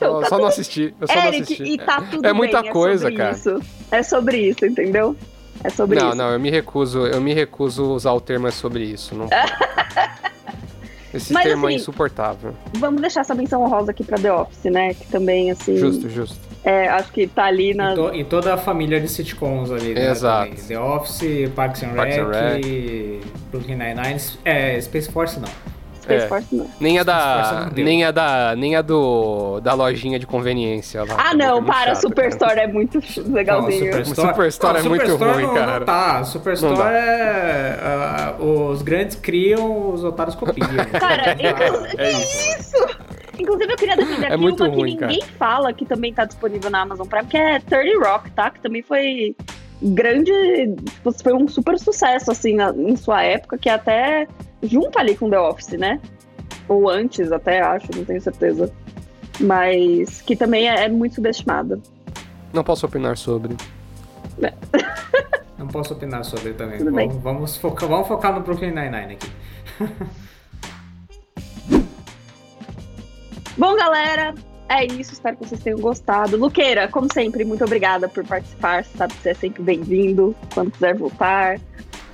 Speaker 2: É,
Speaker 3: só,
Speaker 2: tá
Speaker 3: só
Speaker 2: tudo...
Speaker 3: não assisti. Eu só
Speaker 2: Eric,
Speaker 3: não assisti.
Speaker 2: E tá tudo
Speaker 3: é muita
Speaker 2: bem,
Speaker 3: coisa,
Speaker 2: é
Speaker 3: cara.
Speaker 2: Isso. É sobre isso, entendeu? É sobre
Speaker 3: não,
Speaker 2: isso.
Speaker 3: Não, não, eu me recuso, eu me recuso a usar o termo é sobre isso. Não... *laughs* Esse Mas, termo é assim, é insuportável.
Speaker 2: Vamos deixar essa menção honrosa aqui pra The Office, né? Que também, assim.
Speaker 3: Justo, justo.
Speaker 2: É, acho que tá ali na.
Speaker 4: E, to, e toda a família de sitcoms ali, né?
Speaker 3: Exato.
Speaker 4: Também. The Office, Parks and
Speaker 3: Parks
Speaker 4: Rec,
Speaker 3: and Rec.
Speaker 4: Brooklyn Nine-Nine. É, Space Force não.
Speaker 2: Space é. Force não.
Speaker 3: Nem a da. Nem a da. Nem a do. Da lojinha de conveniência lá.
Speaker 2: Ah, não, é para. Chato, Superstore cara. é muito legalzinho.
Speaker 3: Não, Superstore, Superstore não, é muito Superstore ruim,
Speaker 4: não,
Speaker 3: cara.
Speaker 4: Não tá. Superstore é. Uh, os grandes criam, os otários copiam. *laughs*
Speaker 2: Cara, *laughs* é, é isso. Inclusive, eu queria *laughs* defender aqui é muito uma ruim, que ninguém cara. fala que também tá disponível na Amazon Prime, que é 30 Rock, tá? Que também foi grande. Tipo, foi um super sucesso, assim, na, em sua época, que até junto ali com The Office, né? Ou antes até, acho, não tenho certeza. Mas que também é, é muito subestimada.
Speaker 3: Não posso opinar sobre.
Speaker 4: É. *laughs* Não posso opinar sobre também. Vamos, vamos, focar, vamos focar no Brooklyn Nine-Nine aqui. *laughs*
Speaker 2: Bom, galera, é isso. Espero que vocês tenham gostado. Luqueira, como sempre, muito obrigada por participar. Sabe que você é sempre bem-vindo quando quiser voltar.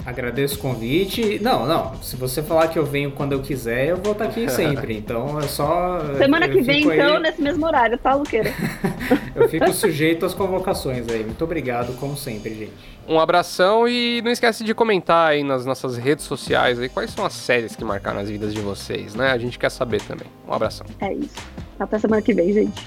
Speaker 4: Agradeço o convite. Não, não. Se você falar que eu venho quando eu quiser, eu vou estar aqui *laughs* sempre. Então é só.
Speaker 2: Semana que vem, aí... então, nesse mesmo horário, tá, Luqueira? *laughs*
Speaker 4: eu fico sujeito às convocações aí. Muito obrigado, como sempre, gente.
Speaker 3: Um abração e não esquece de comentar aí nas nossas redes sociais aí quais são as séries que marcaram as vidas de vocês, né? A gente quer saber também. Um abração.
Speaker 2: É isso. Até semana que vem, gente.